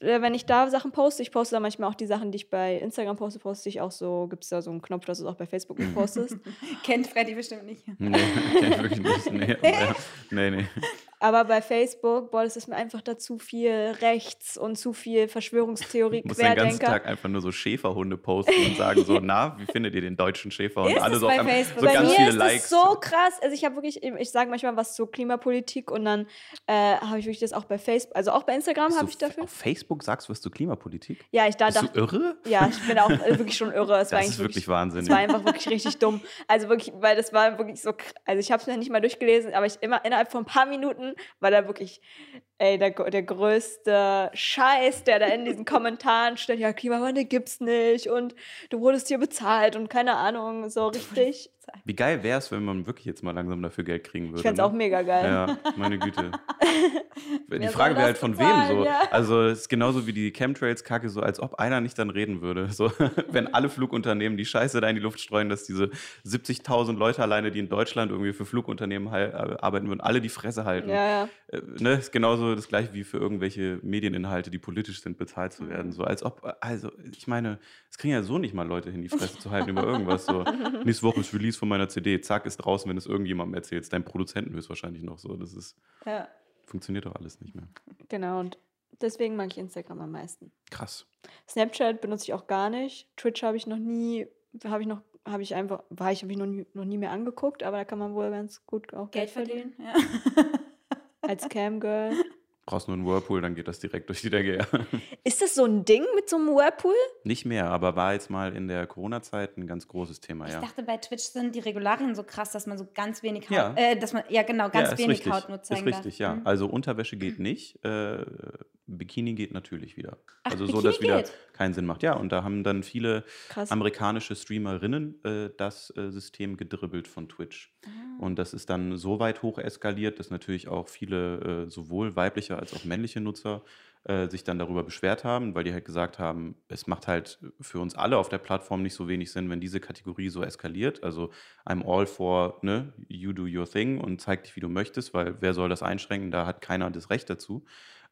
wenn ich da Sachen poste, ich poste da manchmal auch die Sachen, die ich bei Instagram poste, poste ich auch so, gibt es da so einen Knopf, dass du es auch bei Facebook nicht postest. Kennt Freddy bestimmt nicht. Nee, kenn ich wirklich nicht. Nee, aber, nee, nee. Aber bei Facebook, boah, das ist mir einfach da zu viel rechts und zu viel Verschwörungstheorie, Du musst den ganzen. Tag einfach nur so Schäferhunde posten und sagen so, na, wie findet ihr den deutschen Schäferhund? Ist Alle so, bei Facebook? so Bei ganz mir viele ist Likes. das so krass. Also ich habe wirklich, ich sage manchmal was zur Klimapolitik und dann äh, habe ich wirklich das auch bei Facebook, also auch bei Instagram habe ich dafür. Auf Facebook sagst du was zur Klimapolitik? Ja, ich da Bist dachte, du irre? ja, ich bin auch äh, wirklich schon irre. Es war Das eigentlich ist wirklich Wahnsinn. Es war einfach wirklich richtig dumm. Also wirklich, weil das war wirklich so, also ich habe es mir nicht mal durchgelesen, aber ich immer innerhalb von ein paar Minuten war da wirklich, ey, der, der größte Scheiß, der da in diesen Kommentaren steht, ja, Klimawandel gibt's nicht und du wurdest hier bezahlt und keine Ahnung, so richtig. Wie geil wäre es, wenn man wirklich jetzt mal langsam dafür Geld kriegen würde? Ich fände es ne? auch mega geil. Ja, meine Güte. Die Frage wäre halt von bezahlen, wem so. ja. Also es ist genauso wie die Chemtrails-Kacke, so als ob einer nicht dann reden würde. So, wenn alle Flugunternehmen die Scheiße da in die Luft streuen, dass diese 70.000 Leute alleine, die in Deutschland irgendwie für Flugunternehmen äh, arbeiten würden, alle die Fresse halten. Ja, ja. Äh, ne, ist genauso das gleiche wie für irgendwelche Medieninhalte, die politisch sind, bezahlt zu werden. So als ob, also ich meine, es kriegen ja so nicht mal Leute hin, die Fresse zu halten über irgendwas. So, nächste Woche ist Release von meiner CD, zack, ist draußen, wenn du es irgendjemandem erzählst. Dein Produzenten höchstwahrscheinlich noch so. Das ist, ja. funktioniert doch alles nicht mehr. Genau, und deswegen mag ich Instagram am meisten. Krass. Snapchat benutze ich auch gar nicht. Twitch habe ich noch nie, habe ich noch, habe ich einfach, war ich, habe ich noch nie, noch nie mehr angeguckt, aber da kann man wohl ganz gut auch Geld verdienen. Ja. als Camgirl. Brauchst nur einen Whirlpool, dann geht das direkt durch die Decke. Ja. Ist das so ein Ding mit so einem Whirlpool? Nicht mehr, aber war jetzt mal in der Corona-Zeit ein ganz großes Thema, Ich ja. dachte, bei Twitch sind die Regularien so krass, dass man so ganz wenig Haut, Ja. äh, dass man, ja genau, ganz ja, wenig richtig. Haut nur zeigen Ist richtig, darf. ja. Mhm. Also Unterwäsche geht nicht. Äh, Bikini geht natürlich wieder. Ach, also so, Bikini dass wieder geht? keinen Sinn macht. Ja, und da haben dann viele Krass. amerikanische Streamerinnen äh, das äh, System gedribbelt von Twitch. Ah. Und das ist dann so weit hoch eskaliert, dass natürlich auch viele, äh, sowohl weibliche als auch männliche Nutzer, äh, sich dann darüber beschwert haben, weil die halt gesagt haben, es macht halt für uns alle auf der Plattform nicht so wenig Sinn, wenn diese Kategorie so eskaliert. Also I'm all for, ne, you do your thing und zeig dich, wie du möchtest, weil wer soll das einschränken? Da hat keiner das Recht dazu.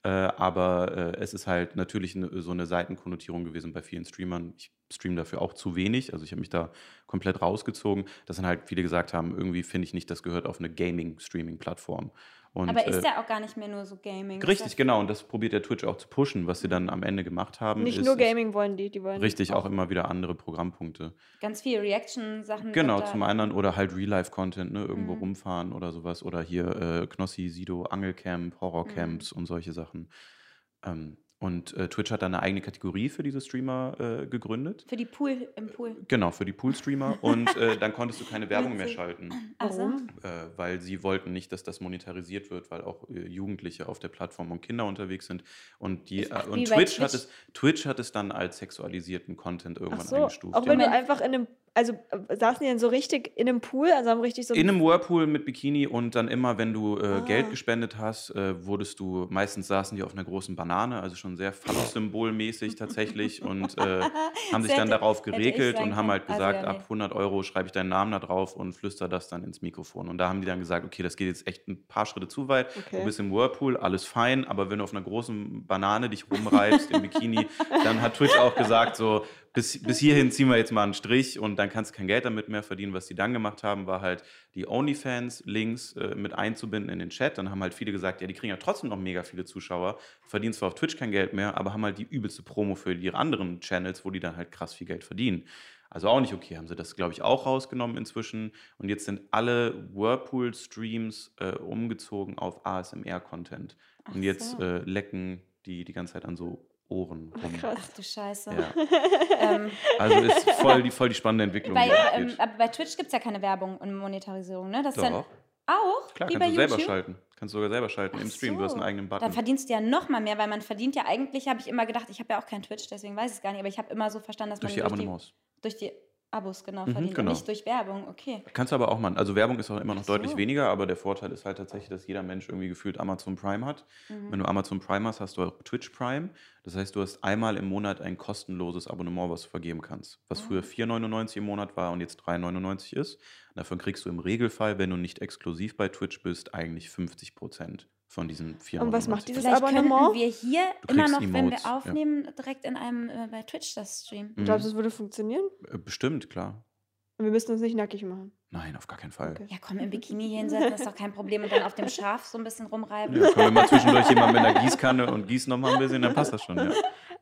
Äh, aber äh, es ist halt natürlich ne, so eine Seitenkonnotierung gewesen bei vielen Streamern. Ich streame dafür auch zu wenig. Also ich habe mich da komplett rausgezogen, dass dann halt viele gesagt haben, irgendwie finde ich nicht, das gehört auf eine Gaming-Streaming-Plattform. Und, Aber ist äh, ja auch gar nicht mehr nur so Gaming. Richtig, genau. Und das probiert der Twitch auch zu pushen, was sie dann am Ende gemacht haben. Nicht ist, nur Gaming wollen die, die wollen Richtig, auch immer wieder andere Programmpunkte. Ganz viel Reaction-Sachen. Genau, zum anderen oder halt Real-Life-Content, ne, irgendwo Mhm. rumfahren oder sowas. Oder hier äh, Knossi, Sido, Angelcamp, Horrorcamps und solche Sachen. Ähm, und äh, Twitch hat dann eine eigene Kategorie für diese Streamer äh, gegründet. Für die Pool im Pool. Genau, für die Pool-Streamer. und äh, dann konntest du keine Werbung mehr schalten. Also, Warum? äh, weil sie wollten nicht, dass das monetarisiert wird, weil auch äh, Jugendliche auf der Plattform und Kinder unterwegs sind. Und, die, ach, äh, wie und bei Twitch, hat Twitch? es, Twitch hat es dann als sexualisierten Content Ach irgendwann so, eingestuft. auch ja. wenn du einfach in einem, also äh, saßen die denn so richtig in einem Pool, also haben richtig so in einem Whirlpool mit Bikini und dann immer, wenn du äh, Ah. Geld gespendet hast, äh, wurdest du, meistens saßen die auf einer großen Banane, also schon sehr phallus-symbolmäßig tatsächlich und äh, haben sich dann hätte- darauf geregelt und haben halt Also gesagt, nee. ab 100 Euro schreibe ich deinen Namen da drauf und flüster das dann ins Mikrofon. Und da haben die dann gesagt, okay, das geht jetzt echt ein paar Schritte zu weit. Okay. Du bist im Whirlpool, alles fein, aber wenn du auf einer großen Banane dich rumreibst im Bikini, dann hat Twitch auch gesagt, so, bis, bis hierhin ziehen wir jetzt mal einen Strich und dann kannst du kein Geld damit mehr verdienen. Was die dann gemacht haben, war halt die OnlyFans-Links äh, mit einzubinden in den Chat. Dann haben halt viele gesagt, ja, die kriegen ja trotzdem noch mega viele Zuschauer, verdienen zwar auf Twitch kein Geld mehr, aber haben halt die übelste Promo für ihre anderen Channels, wo die dann halt krass viel Geld verdienen. Also auch nicht okay, haben sie das, glaube ich, auch rausgenommen inzwischen. Und jetzt sind alle Whirlpool-Streams äh, umgezogen auf ASMR-Content. Und Ach jetzt so. äh, lecken die die ganze Zeit an so Ohren rum. krass. ach du Scheiße. Ja. Ähm, Also ist voll die, voll die spannende Entwicklung. bei, die ähm, aber bei Twitch gibt es ja keine Werbung und Monetarisierung, ne? Das ist dann Doch, auch klar, kannst du selber YouTube. schalten. Kannst du sogar selber schalten im Ach Stream. Du hast einen so. eigenen Dann Button. verdienst du ja noch mal mehr, weil man verdient ja eigentlich, habe ich immer gedacht, ich habe ja auch kein Twitch, deswegen weiß ich es gar nicht, aber ich habe immer so verstanden, dass Durch man die Abonnements. durch die Abos genau Mhm, verdienen genau. und nicht durch Werbung. Okay. Kannst du aber auch mal. Also Werbung ist auch immer noch so. deutlich weniger, aber der Vorteil ist halt tatsächlich, dass jeder Mensch irgendwie gefühlt Amazon Prime hat. Mhm. Wenn du Amazon Prime hast, hast du auch Twitch Prime. Das heißt, du hast einmal im Monat ein kostenloses Abonnement, was du vergeben kannst. Was Ah. früher 4,99 im Monat war und jetzt 3,99 ist. Davon kriegst du im Regelfall, wenn du nicht exklusiv bei Twitch bist, eigentlich 50 Prozent von diesen 4,99. Und was macht dieses Vielleicht Abonnement? könnten wir hier Du immer noch, wenn Emotes, wir ja. aufnehmen, direkt in einem äh, bei Twitch das streamen. Mhm. Glaubst du, es würde funktionieren? Äh, Bestimmt, klar. Und wir müssen uns nicht nackig machen. Nein, auf gar keinen Fall. Okay. Ja, komm, im Bikini hinsetzen, das ist doch kein Problem. Und dann auf dem Schaf so ein bisschen rumreiben. Ja, können wir mal zwischendurch jemanden mit einer Gießkanne und gießen noch mal ein bisschen, dann passt das schon, ja.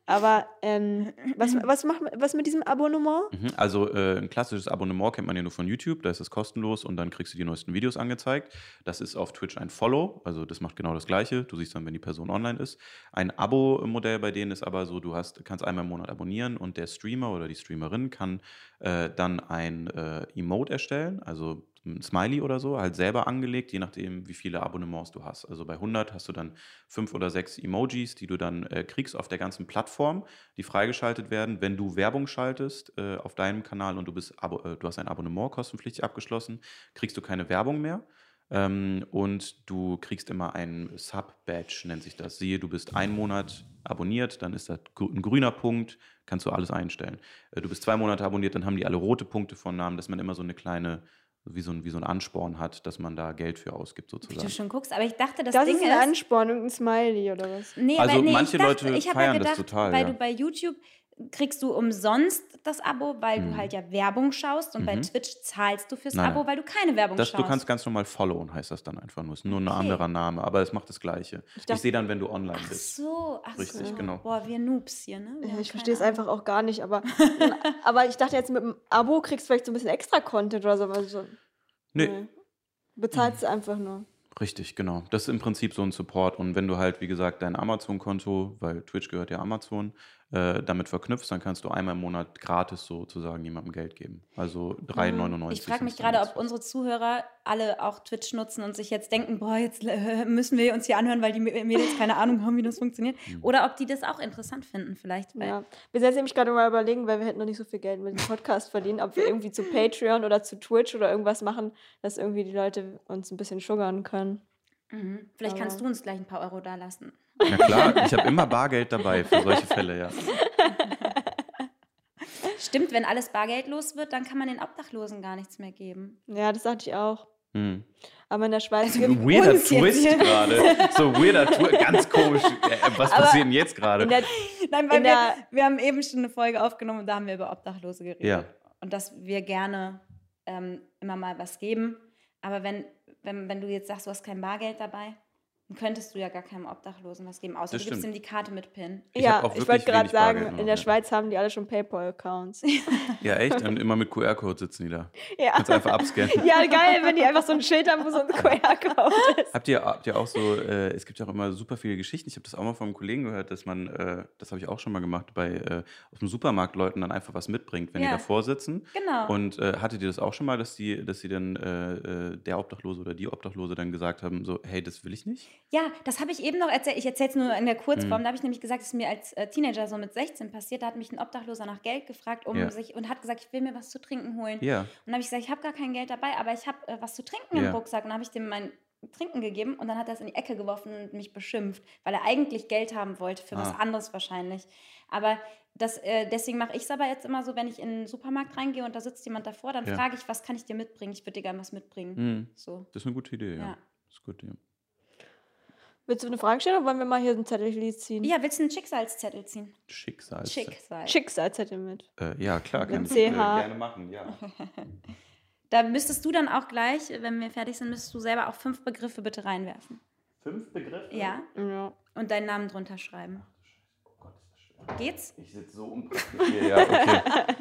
Aber ähm, was, was macht was mit diesem Abonnement? Mhm, Also äh, ein klassisches Abonnement kennt man ja nur von YouTube, da ist es kostenlos und dann kriegst du die neuesten Videos angezeigt. Das ist auf Twitch ein Follow, also das macht genau das gleiche. Du siehst dann, wenn die Person online ist. Ein Abo-Modell bei denen ist aber so, du hast, kannst einmal im Monat abonnieren und der Streamer oder die Streamerin kann äh, dann ein äh, Emote erstellen, also ein Smiley oder so, halt selber angelegt, je nachdem, wie viele Abonnements du hast. Also bei 100 hast du dann fünf oder sechs Emojis, die du dann äh, kriegst auf der ganzen Plattform, die freigeschaltet werden. Wenn du Werbung schaltest äh, auf deinem Kanal und du, bist äh, du hast ein Abonnement kostenpflichtig abgeschlossen, kriegst du keine Werbung mehr. Ähm, und du kriegst immer ein Sub-Badge, nennt sich das. Siehe, du bist einen Monat abonniert, dann ist das ein grüner Punkt, kannst du alles einstellen. Äh, du bist zwei Monate abonniert, dann haben die alle rote Punkte von Namen, dass man immer so eine kleine, wie so ein, wie so ein Ansporn hat, dass man da Geld für ausgibt Wie du sozusagen. schon guckst. Aber ich dachte, das, Das, Ding ist ein Ansporn, irgendein Smiley oder was? Nee, Also aber nee, manche ich dachte, Leute ich habe feiern ja das gedacht, total, weil ja. du bei YouTube kriegst du umsonst das Abo, weil Mhm. du halt ja Werbung schaust und bei Mhm. Twitch zahlst du fürs Nein, Abo, nein. weil du keine Werbung Das, schaust. du kannst ganz normal followen, heißt das dann einfach nur. Ist nur ein Okay. anderer Name, aber es macht das Gleiche. Ich, dachte- sehe dann, wenn du online ach bist. so, ach Richtig, so. genau. Boah, wir Noobs hier, ne? Ja, ich verstehe es einfach auch gar nicht, aber, aber ich dachte jetzt mit dem Abo kriegst du vielleicht so ein bisschen extra Content oder so. weil so Nee, nee. Bezahlst du einfach nur. Richtig, genau. Das ist im Prinzip so ein Support. Und wenn du halt, wie gesagt, dein Amazon-Konto, weil Twitch gehört ja Amazon, äh, damit verknüpfst, dann kannst du einmal im Monat gratis sozusagen jemandem Geld geben. Also 3,99. Ich frage mich gerade, ob unsere Zuhörer alle auch Twitch nutzen und sich jetzt denken, boah, jetzt äh, müssen wir uns hier anhören, weil die Mädels keine Ahnung haben, wie das funktioniert. Hm. Oder ob die das auch interessant finden vielleicht. Weil Ja. Wir sind jetzt nämlich gerade mal überlegen, weil wir hätten noch nicht so viel Geld mit dem Podcast verdienen, ob wir irgendwie zu Patreon oder zu Twitch oder irgendwas machen, dass irgendwie die Leute uns ein bisschen sugarn können. Mhm. Vielleicht kannst du uns gleich ein paar Euro da lassen. Na klar, ich habe immer Bargeld dabei für solche Fälle, ja. Stimmt, wenn alles bargeldlos wird, dann kann man den Obdachlosen gar nichts mehr geben. Ja, das dachte ich auch. Hm. Aber in der Schweiz Also gibt Weirder uns jetzt Twist hier. gerade. So weirder Twist, ganz komisch. Äh, Was Aber passiert denn jetzt gerade? Nein, weil wir, wir haben eben schon eine Folge aufgenommen und da haben wir über Obdachlose geredet. Ja. Und dass wir gerne ähm, immer mal was geben. Aber wenn, wenn, wenn du jetzt sagst, du hast kein Bargeld dabei, dann könntest du ja gar keinem Obdachlosen was geben. Außer Das du gibst ihm stimmt. die Karte mit PIN. Ich ja, ich wollte gerade sagen, noch, in der ja. Schweiz haben die alle schon PayPal-Accounts. Ja, echt? Und immer mit QR-Code sitzen die da. ja. Kannst einfach abscannen. ja, geil, wenn die einfach so ein Schild haben, wo so ein QR-Code ist. Habt ihr, habt ihr auch so, äh, es gibt ja auch immer super viele Geschichten. Ich habe das auch mal von einem Kollegen gehört, dass man, äh, das habe ich auch schon mal gemacht, bei äh, aus dem Supermarkt Leuten dann einfach was mitbringt, wenn die Ja. davor sitzen. Genau. Und äh, hattet ihr das auch schon mal, dass die, dass sie dann äh, äh, der Obdachlose oder die Obdachlose dann gesagt haben, so, hey, das will ich nicht? Ja, das habe ich eben noch erzählt. Ich erzähle es nur in der Kurzform. Mhm. Da habe ich nämlich gesagt, es ist mir als äh, Teenager so mit 16 passiert. Da hat mich ein Obdachloser nach Geld gefragt um Ja. sich und hat gesagt, ich will mir was zu trinken holen. Ja. Und dann habe ich gesagt, ich habe gar kein Geld dabei, aber ich habe äh, was zu trinken Ja. im Rucksack. Und dann habe ich dem mein Trinken gegeben und dann hat er es in die Ecke geworfen und mich beschimpft, weil er eigentlich Geld haben wollte für was Ah. anderes wahrscheinlich. Aber das, äh, deswegen mache ich es aber jetzt immer so, wenn ich in den Supermarkt reingehe und da sitzt jemand davor, dann Ja. frage ich, was kann ich dir mitbringen? Ich würde dir gerne was mitbringen. Hm. So. Das ist eine gute Idee, ja. Ja. Das ist gut, ja. Willst du eine Frage stellen oder wollen wir mal hier ein Zettel ziehen? Ja, willst du einen Schicksalszettel ziehen? Schicksal. Schicksal. Schicksalszettel mit. Äh, ja, klar, kann Mit ich äh, CH. gerne machen, ja. Da müsstest du dann auch gleich, wenn wir fertig sind, müsstest du selber auch fünf Begriffe bitte reinwerfen. Fünf Begriffe? Ja. Ja. Und deinen Namen drunter schreiben. Geht's? Ich sitze so unpraktisch hier, ja, okay.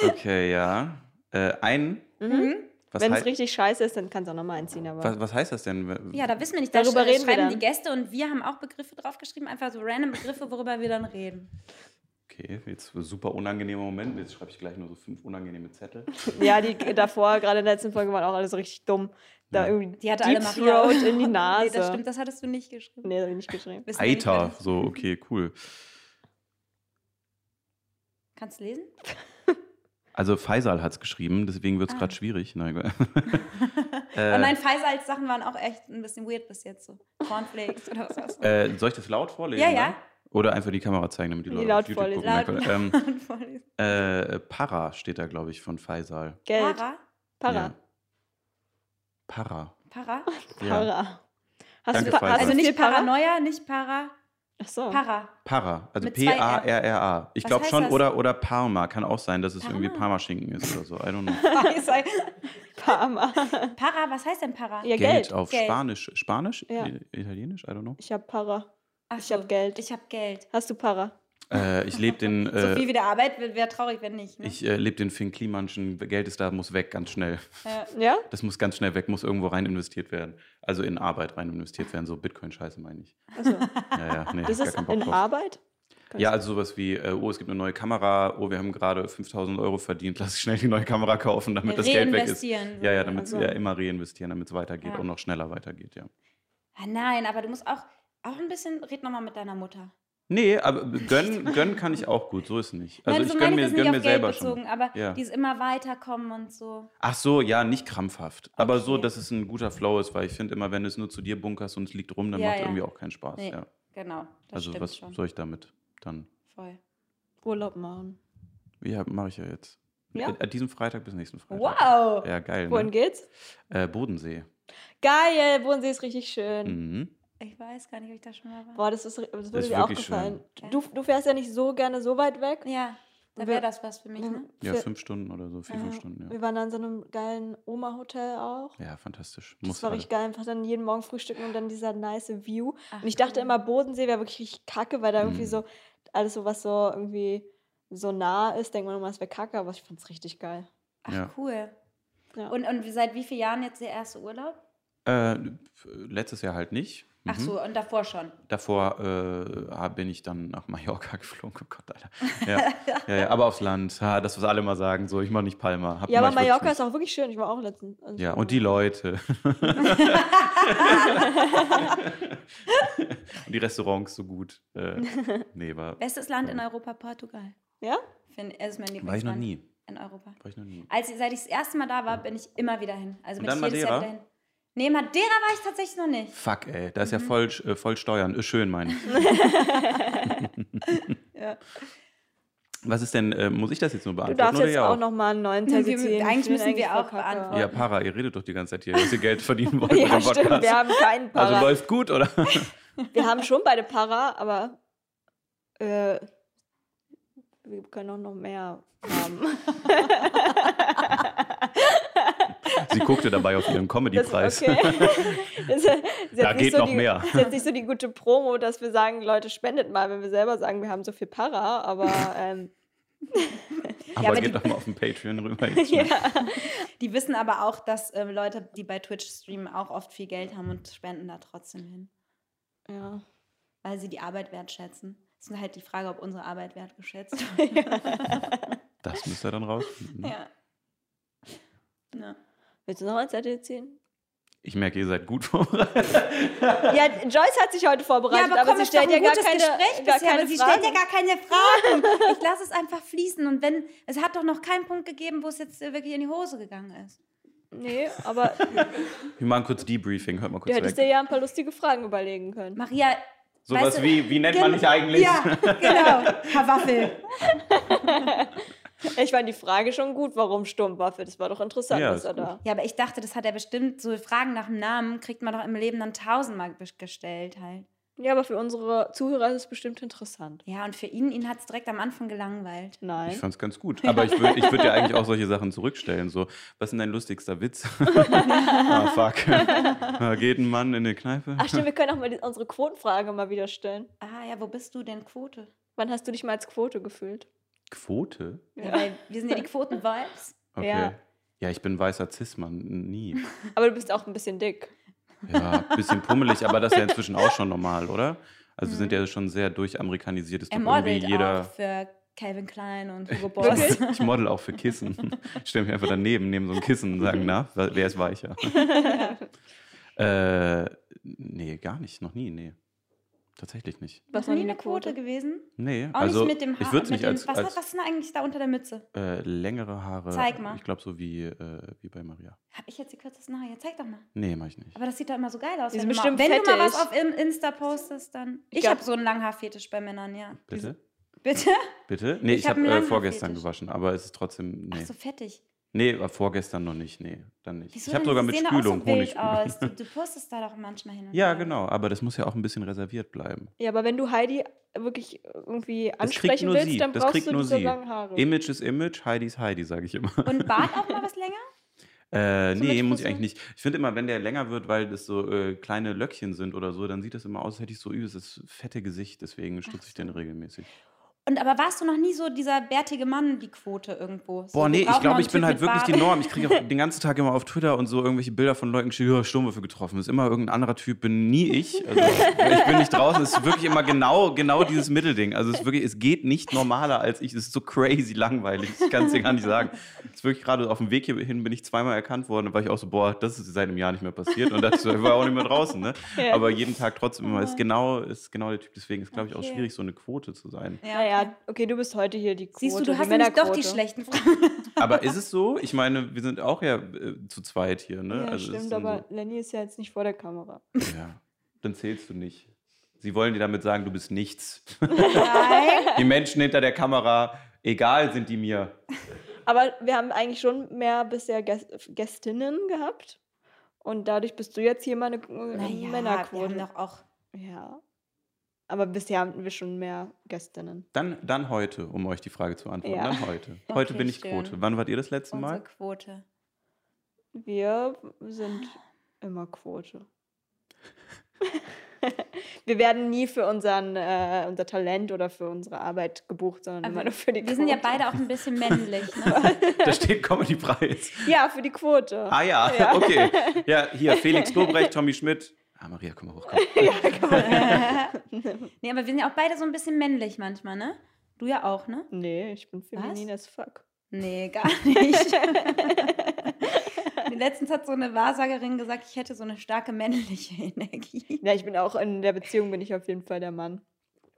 Okay, ja. Äh, ein, Mhm. was, Wenn es richtig scheiße ist, dann kannst du auch nochmal einziehen. Aber was, was heißt das denn? Ja, da wissen wir nicht. Da Darüber reden wir schreiben dann. die Gäste und wir haben auch Begriffe draufgeschrieben, einfach so random Begriffe, worüber wir dann reden. Okay, jetzt ein super unangenehmer Moment. Jetzt schreibe ich gleich nur so fünf unangenehme Zettel. ja, die davor, gerade in der letzten Folge, waren auch alle so richtig dumm. Da Ja. irgendwie Die hatte Deep alle. Throat in die Nase. Nee, das stimmt, das hattest du nicht geschrieben. Nee, das habe ich nicht geschrieben. Wir Eiter, so, okay, cool. Kannst du lesen? Also Faisal hat es geschrieben, deswegen wird es gerade schwierig. Nein, äh, Und nein, Faisals Sachen waren auch echt ein bisschen weird bis jetzt. So Cornflakes oder was war's. äh, soll ich das laut vorlesen? Ja, ja. dann? Oder einfach die Kamera zeigen, damit die Die Leute laut auf YouTube vorlesen. gucken. Laut- ähm, Vorlesen. äh, Para steht da, glaube ich, von Faisal. Geld. Para? Para. Ja. Para. Para? Ja. Para. Hast Danke, du, pa- Faisal. Also nicht? Paranoia, nicht Para. Ach so. Para. Para, also. P-A-R-R-A. Ich glaube schon, das? oder, oder Parma. Kann auch sein, dass es irgendwie Parma? Parmaschinken ist oder so. I don't know. Parma. Para, was heißt denn Para? Ja, Geld, Geld. auf Geld. Spanisch. Spanisch? Ja. Italienisch? I don't know. Ich habe Para. Ach ich so, hab Geld. Ich habe Geld. Hast du Para? Äh, ich lebe den, so äh, viel wie der Arbeit wäre wär traurig, wenn nicht. Ne? ich, äh, leb den Finn Klimanschen. Geld ist da, muss weg, ganz schnell. ja. Ja? Das muss ganz schnell weg, muss irgendwo rein investiert werden. Also in Arbeit rein investiert werden. So Bitcoin-Scheiße meine ich. Also, Ja, ja, nee, ist Bock in drauf. Arbeit? Ja, also sowas wie, äh, oh, es gibt eine neue Kamera, oh, wir haben gerade 5000 Euro verdient, lass schnell die neue Kamera kaufen, damit das Geld weg ist. Ja, ja, so. damit Also. ja, immer reinvestieren, damit es weitergeht Ja. und noch schneller weitergeht, ja. Ah, nein, aber du musst auch, auch ein bisschen, red nochmal mit deiner Mutter. Nee, aber gönnen, gönnen kann ich auch gut, so ist nicht. Also nein, ich so gönne ich mir, das gönn mir selber bezogen, schon. aber Ja. dieses immer weiterkommen und so. Ach so, ja, nicht krampfhaft. Aber so, Okay. dass es ein guter Flow ist, weil ich finde immer, wenn du es nur zu dir bunkerst und es liegt rum, dann Ja, macht ja. irgendwie auch keinen Spaß. Nee, Ja. genau. Das Also stimmt was schon. soll ich damit dann? Voll. Urlaub machen. Ja, mache ich ja jetzt. Ja? Äh, diesen Freitag bis nächsten Freitag. Wow! Ja, geil. Wohin Ne? geht's? Äh, Bodensee. Geil, Bodensee ist richtig schön. Mhm. Ich weiß gar nicht, ob ich da schon mal war. Boah, das, ist, das würde ist mir auch wirklich gefallen. schön. Du, du fährst ja nicht so gerne so weit weg. Ja, da wäre das was für mich, ne? Ja, fünf Stunden oder so, vier, Ja. fünf Stunden, ja. Wir waren dann in so einem geilen Oma-Hotel auch. Ja, fantastisch. Das Muss war richtig geil, einfach dann jeden Morgen frühstücken und dann dieser nice View. Ach, und ich dachte cool. immer, Bodensee wäre wirklich richtig kacke, weil da irgendwie Mhm. so, alles so, was so irgendwie so nah ist, denkt man immer, es wäre kacke, aber ich fand es richtig geil. Ach, Ja. cool. Ja. Und, und seit wie vielen Jahren jetzt der erste Urlaub? Äh, letztes Jahr halt nicht. Ach Mhm. so, und davor schon. Davor äh, hab- bin ich dann nach Mallorca geflogen. Oh Gott, Alter. Ja, ja, ja, aber aufs Land. Ha, das, was alle immer sagen. So, ich mache nicht Palma. Hab- ja, aber wirklich Mallorca ist auch wirklich schön. Ich war auch letztens. also Ja, und die Leute. und die Restaurants so gut. Äh, nee, war, Bestes Land in Europa, Portugal. Ja? Find, es ist mein war ich noch nie. in Europa. War ich noch nie. Als, seit ich das erste Mal da war, bin ich immer wieder hin. Also bin dann ich jedes Jahr Madeira? wieder hin. Nee, Madeira war ich tatsächlich noch nicht. Fuck, ey. Da ist Mhm. ja voll, äh, voll Steuern. Ist schön, meine ich. Ja. Was ist denn, äh, muss ich das jetzt nur Du beantworten? darfst oder jetzt ihr auch nochmal einen neuen Text ziehen. eigentlich müssen wir auch beantworten. Ja, Para, ihr redet doch die ganze Zeit hier, dass ihr Geld verdienen wollt mit Ja, dem stimmt. Podcast. Wir haben keinen Para. also läuft gut, oder? wir haben schon beide Para, aber äh, wir können auch noch mehr haben. Sie guckte dabei auf ihren Comedy-Preis. okay. Da geht so noch die, mehr. Das ist jetzt nicht so die gute Promo, dass wir sagen, Leute, spendet mal, wenn wir selber sagen, wir haben so viel Para, aber ähm, Aber aber geht die- doch mal auf den Patreon rüber. Jetzt. ja. Die wissen aber auch, dass ähm, Leute, die bei Twitch streamen, auch oft viel Geld haben und spenden da trotzdem hin. ja. Weil sie die Arbeit wertschätzen. Es ist halt die Frage, ob unsere Arbeit wertgeschätzt wird. Das müsst ihr dann rausfinden. ne? ja. ja. Willst du noch eins erzählen? Ich merke, ihr seid gut vorbereitet. Ja, Joyce hat sich heute vorbereitet, aber, sie ist stellt ja gar keine, Gespräch gar bisher, keine aber sie Fragen. stellt ja gar keine Fragen. Ich lasse es einfach fließen. Und wenn, es hat doch noch keinen Punkt gegeben, wo es jetzt äh, wirklich in die Hose gegangen ist. Nee, aber Wir machen kurz Debriefing, hört mal du kurz hättest weg. dir ja ein paar lustige Fragen überlegen können. Maria. Sowas weißt du- wie, wie nennt man dich eigentlich? Ja, genau. Herr Waffel. Ich fand die Frage schon gut, warum Sturmwaffe. Das war doch interessant, Ja, was er gut. da. Ja, aber ich dachte, das hat er bestimmt, so Fragen nach dem Namen kriegt man doch im Leben dann tausendmal gestellt halt. Ja, aber für unsere Zuhörer ist es bestimmt interessant. Ja, und für ihn, ihn hat es direkt am Anfang gelangweilt. Nein. Ich fand's ganz gut. Aber ich würde ich würd ja eigentlich auch solche Sachen zurückstellen. So, was ist denn dein lustigster Witz? ah, fuck. Da geht ein Mann in die Kneipe. Ach stimmt, wir können auch mal die, unsere Quotenfrage mal wieder stellen. Ah ja, wo bist du denn Quote? Wann hast du dich mal als Quote gefühlt? Quote? Ja. weil wir sind ja die Quoten-Vibes. Okay. Ja. Ja. ich bin weißer Cis-Mann. Nie. Aber du bist auch ein bisschen dick. Ja, bisschen pummelig, aber das ist ja inzwischen auch schon normal, oder? Also wir sind ja schon sehr durchamerikanisiert. Ist Er modelt jeder. auch für Calvin Klein und Hugo Boss. Ich model auch für Kissen. Ich stelle mich einfach daneben, nehme so ein Kissen und sage, na, wer ist weicher? äh, nee, gar nicht, noch nie, nee. Tatsächlich nicht. Was Noch war nie eine Quote gewesen? Nee, Auch also nicht mit dem Haar. ich würde nicht dem, als, was, als was ist denn eigentlich da unter der Mütze? äh, längere Haare. Zeig mal. Ich glaube so wie, äh, wie bei Maria. Hab ich jetzt die kürzesten Haare? Ja, zeig doch mal. Nee, mach ich nicht. Aber das sieht doch immer so geil aus. Die Wenn, du mal, wenn du mal was auf In- Insta postest, dann. Ich, glaub- habe so einen Langhaarfetisch bei Männern, ja. Bitte? Bitte? Bitte? Nee, Ich ich, hab habe einen äh, vorgestern gewaschen, aber es ist trotzdem. Nee. Ach so fettig. Nee, aber vorgestern noch nicht. Nee, dann nicht. Wieso ich habe sogar mit Spülung auch so wild Honig. aus. Du, du postest da doch manchmal hin und Ja, her. genau, aber das muss ja auch ein bisschen reserviert bleiben. Ja, aber wenn du Heidi wirklich irgendwie Das ansprechen willst, sie. dann Das brauchst kriegt du nur sie. langen Haare. Image ist Image, Heidi ist Heidi, sage ich immer. Und Bart auch mal was länger? Äh, So nee, muss ich eigentlich nicht. Ich finde immer, wenn der länger wird, weil das so äh, kleine Löckchen sind oder so, dann sieht das immer aus, als hätte ich so übelstes fette Gesicht. Deswegen stutze ich den regelmäßig. Und aber warst du noch nie so dieser bärtige Mann, die Quote irgendwo? So, Boah, nee, ich glaube, ich bin halt wirklich Bart. die Norm. Ich kriege auch den ganzen Tag immer auf Twitter und so irgendwelche Bilder von Leuten geschickt, ja, Sturmwürfe getroffen. Ist immer irgendein anderer Typ, bin nie ich. Also, ich bin nicht draußen. Es ist wirklich immer genau, genau dieses Mittelding. Also es ist wirklich, es geht nicht normaler als ich. Es ist so crazy langweilig. Ich kann es dir gar nicht sagen. Es ist wirklich gerade auf dem Weg hierhin bin ich zweimal erkannt worden. Da war ich auch so, boah, das ist seit einem Jahr nicht mehr passiert. Und dachte ich so, ich war auch nicht mehr draußen. Ne? Ja. Aber jeden Tag trotzdem immer ist genau, ist genau der Typ. Deswegen ist, glaube ich, auch Okay. schwierig, so eine Quote zu sein. Ja, Naja, okay. okay, du bist heute hier die Quote, Siehst du, du hast nämlich doch die schlechten Fragen. Aber ist es so? Ich meine, wir sind auch ja äh, zu zweit hier, ne? Ja, also stimmt, aber Lenny ist ja jetzt nicht vor der Kamera. So, ja, dann zählst du nicht. Sie wollen dir damit sagen, du bist nichts. Nein. Die Menschen hinter der Kamera, egal sind die mir. Aber wir haben eigentlich schon mehr bisher Gäst Gästinnen gehabt. Und dadurch bist du jetzt hier mal eine äh, Naja, wir Männerquote. haben doch auch. Ja. Aber bisher haben wir schon mehr Gästinnen. Dann, dann heute, um euch die Frage zu beantworten. Ja. Dann heute. Heute Okay, bin ich schön. Quote. Wann wart ihr das letzte Unsere Mal? Quote. Wir sind immer Quote. wir werden nie für unseren, äh, unser Talent oder für unsere Arbeit gebucht, sondern Aber immer nur für die Wir Quote. sind ja beide auch ein bisschen männlich, ne? Da steht Comedy-Preis. Ja, für die Quote. Ah ja, Ja. okay. Ja, hier, Felix Lobrecht, Tommy Schmidt. Ah, Maria, komm mal hoch. Komm. nee, aber wir sind ja auch beide so ein bisschen männlich manchmal, ne? Du ja auch, ne? Nee, ich bin feminin as fuck. Nee, gar nicht. Letztens hat so eine Wahrsagerin gesagt, ich hätte so eine starke männliche Energie. Ja, ich bin auch in der Beziehung bin ich auf jeden Fall der Mann.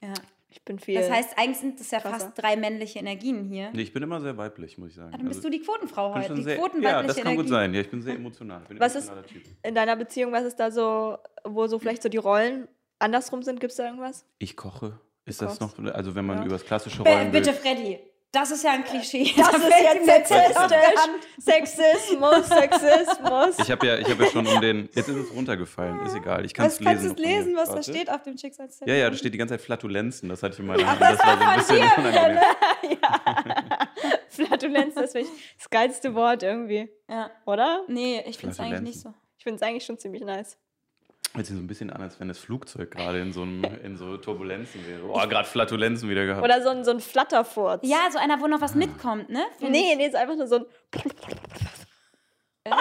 Ja. Ich bin viel. Das heißt, eigentlich sind das ja krasser. fast drei männliche Energien hier. Nee, ich bin immer sehr weiblich, muss ich sagen. Ah, dann bist Also, du die Quotenfrau ich bin heute. schon Die sehr, quotenweibliche ja, das kann Energie. gut sein. Ja, ich bin sehr emotional. Ich bin Was ist- Typ. in deiner Beziehung, was ist da so, wo so vielleicht so die Rollen andersrum sind? Gibt es da irgendwas? Ich koche. Ist Du das noch, also wenn man Ja. über das klassische Be Rollenbild... bitte, Freddy. Das ist ja ein Klischee. Das Da ist jetzt sexistisch. Sexismus, Sexismus. Ich habe ja, ich hab ja schon um den... Jetzt ist es runtergefallen, ist egal. Ich kann es lesen. kannst du lesen, was da steht auf dem Schicksalszettel? Ja, ja, da steht die ganze Zeit Flatulenzen. Das hatte ich in meiner Hand. Das war so ein bisschen unangenehm. Flatulenz, das finde ich das geilste Wort irgendwie, Ja. oder? Nee, ich finde es eigentlich Flatulenzen. nicht so. Ich finde es eigentlich schon ziemlich nice. Hört sich so ein bisschen an, als wenn das Flugzeug gerade in so, einem, in so Turbulenzen wäre. Oh, gerade Flatulenzen wieder gehabt. Oder so ein, so ein Flatterfurz. Ja, so einer, wo noch was mitkommt, ne? Find Nee, nee, ist einfach nur so ein. Äh.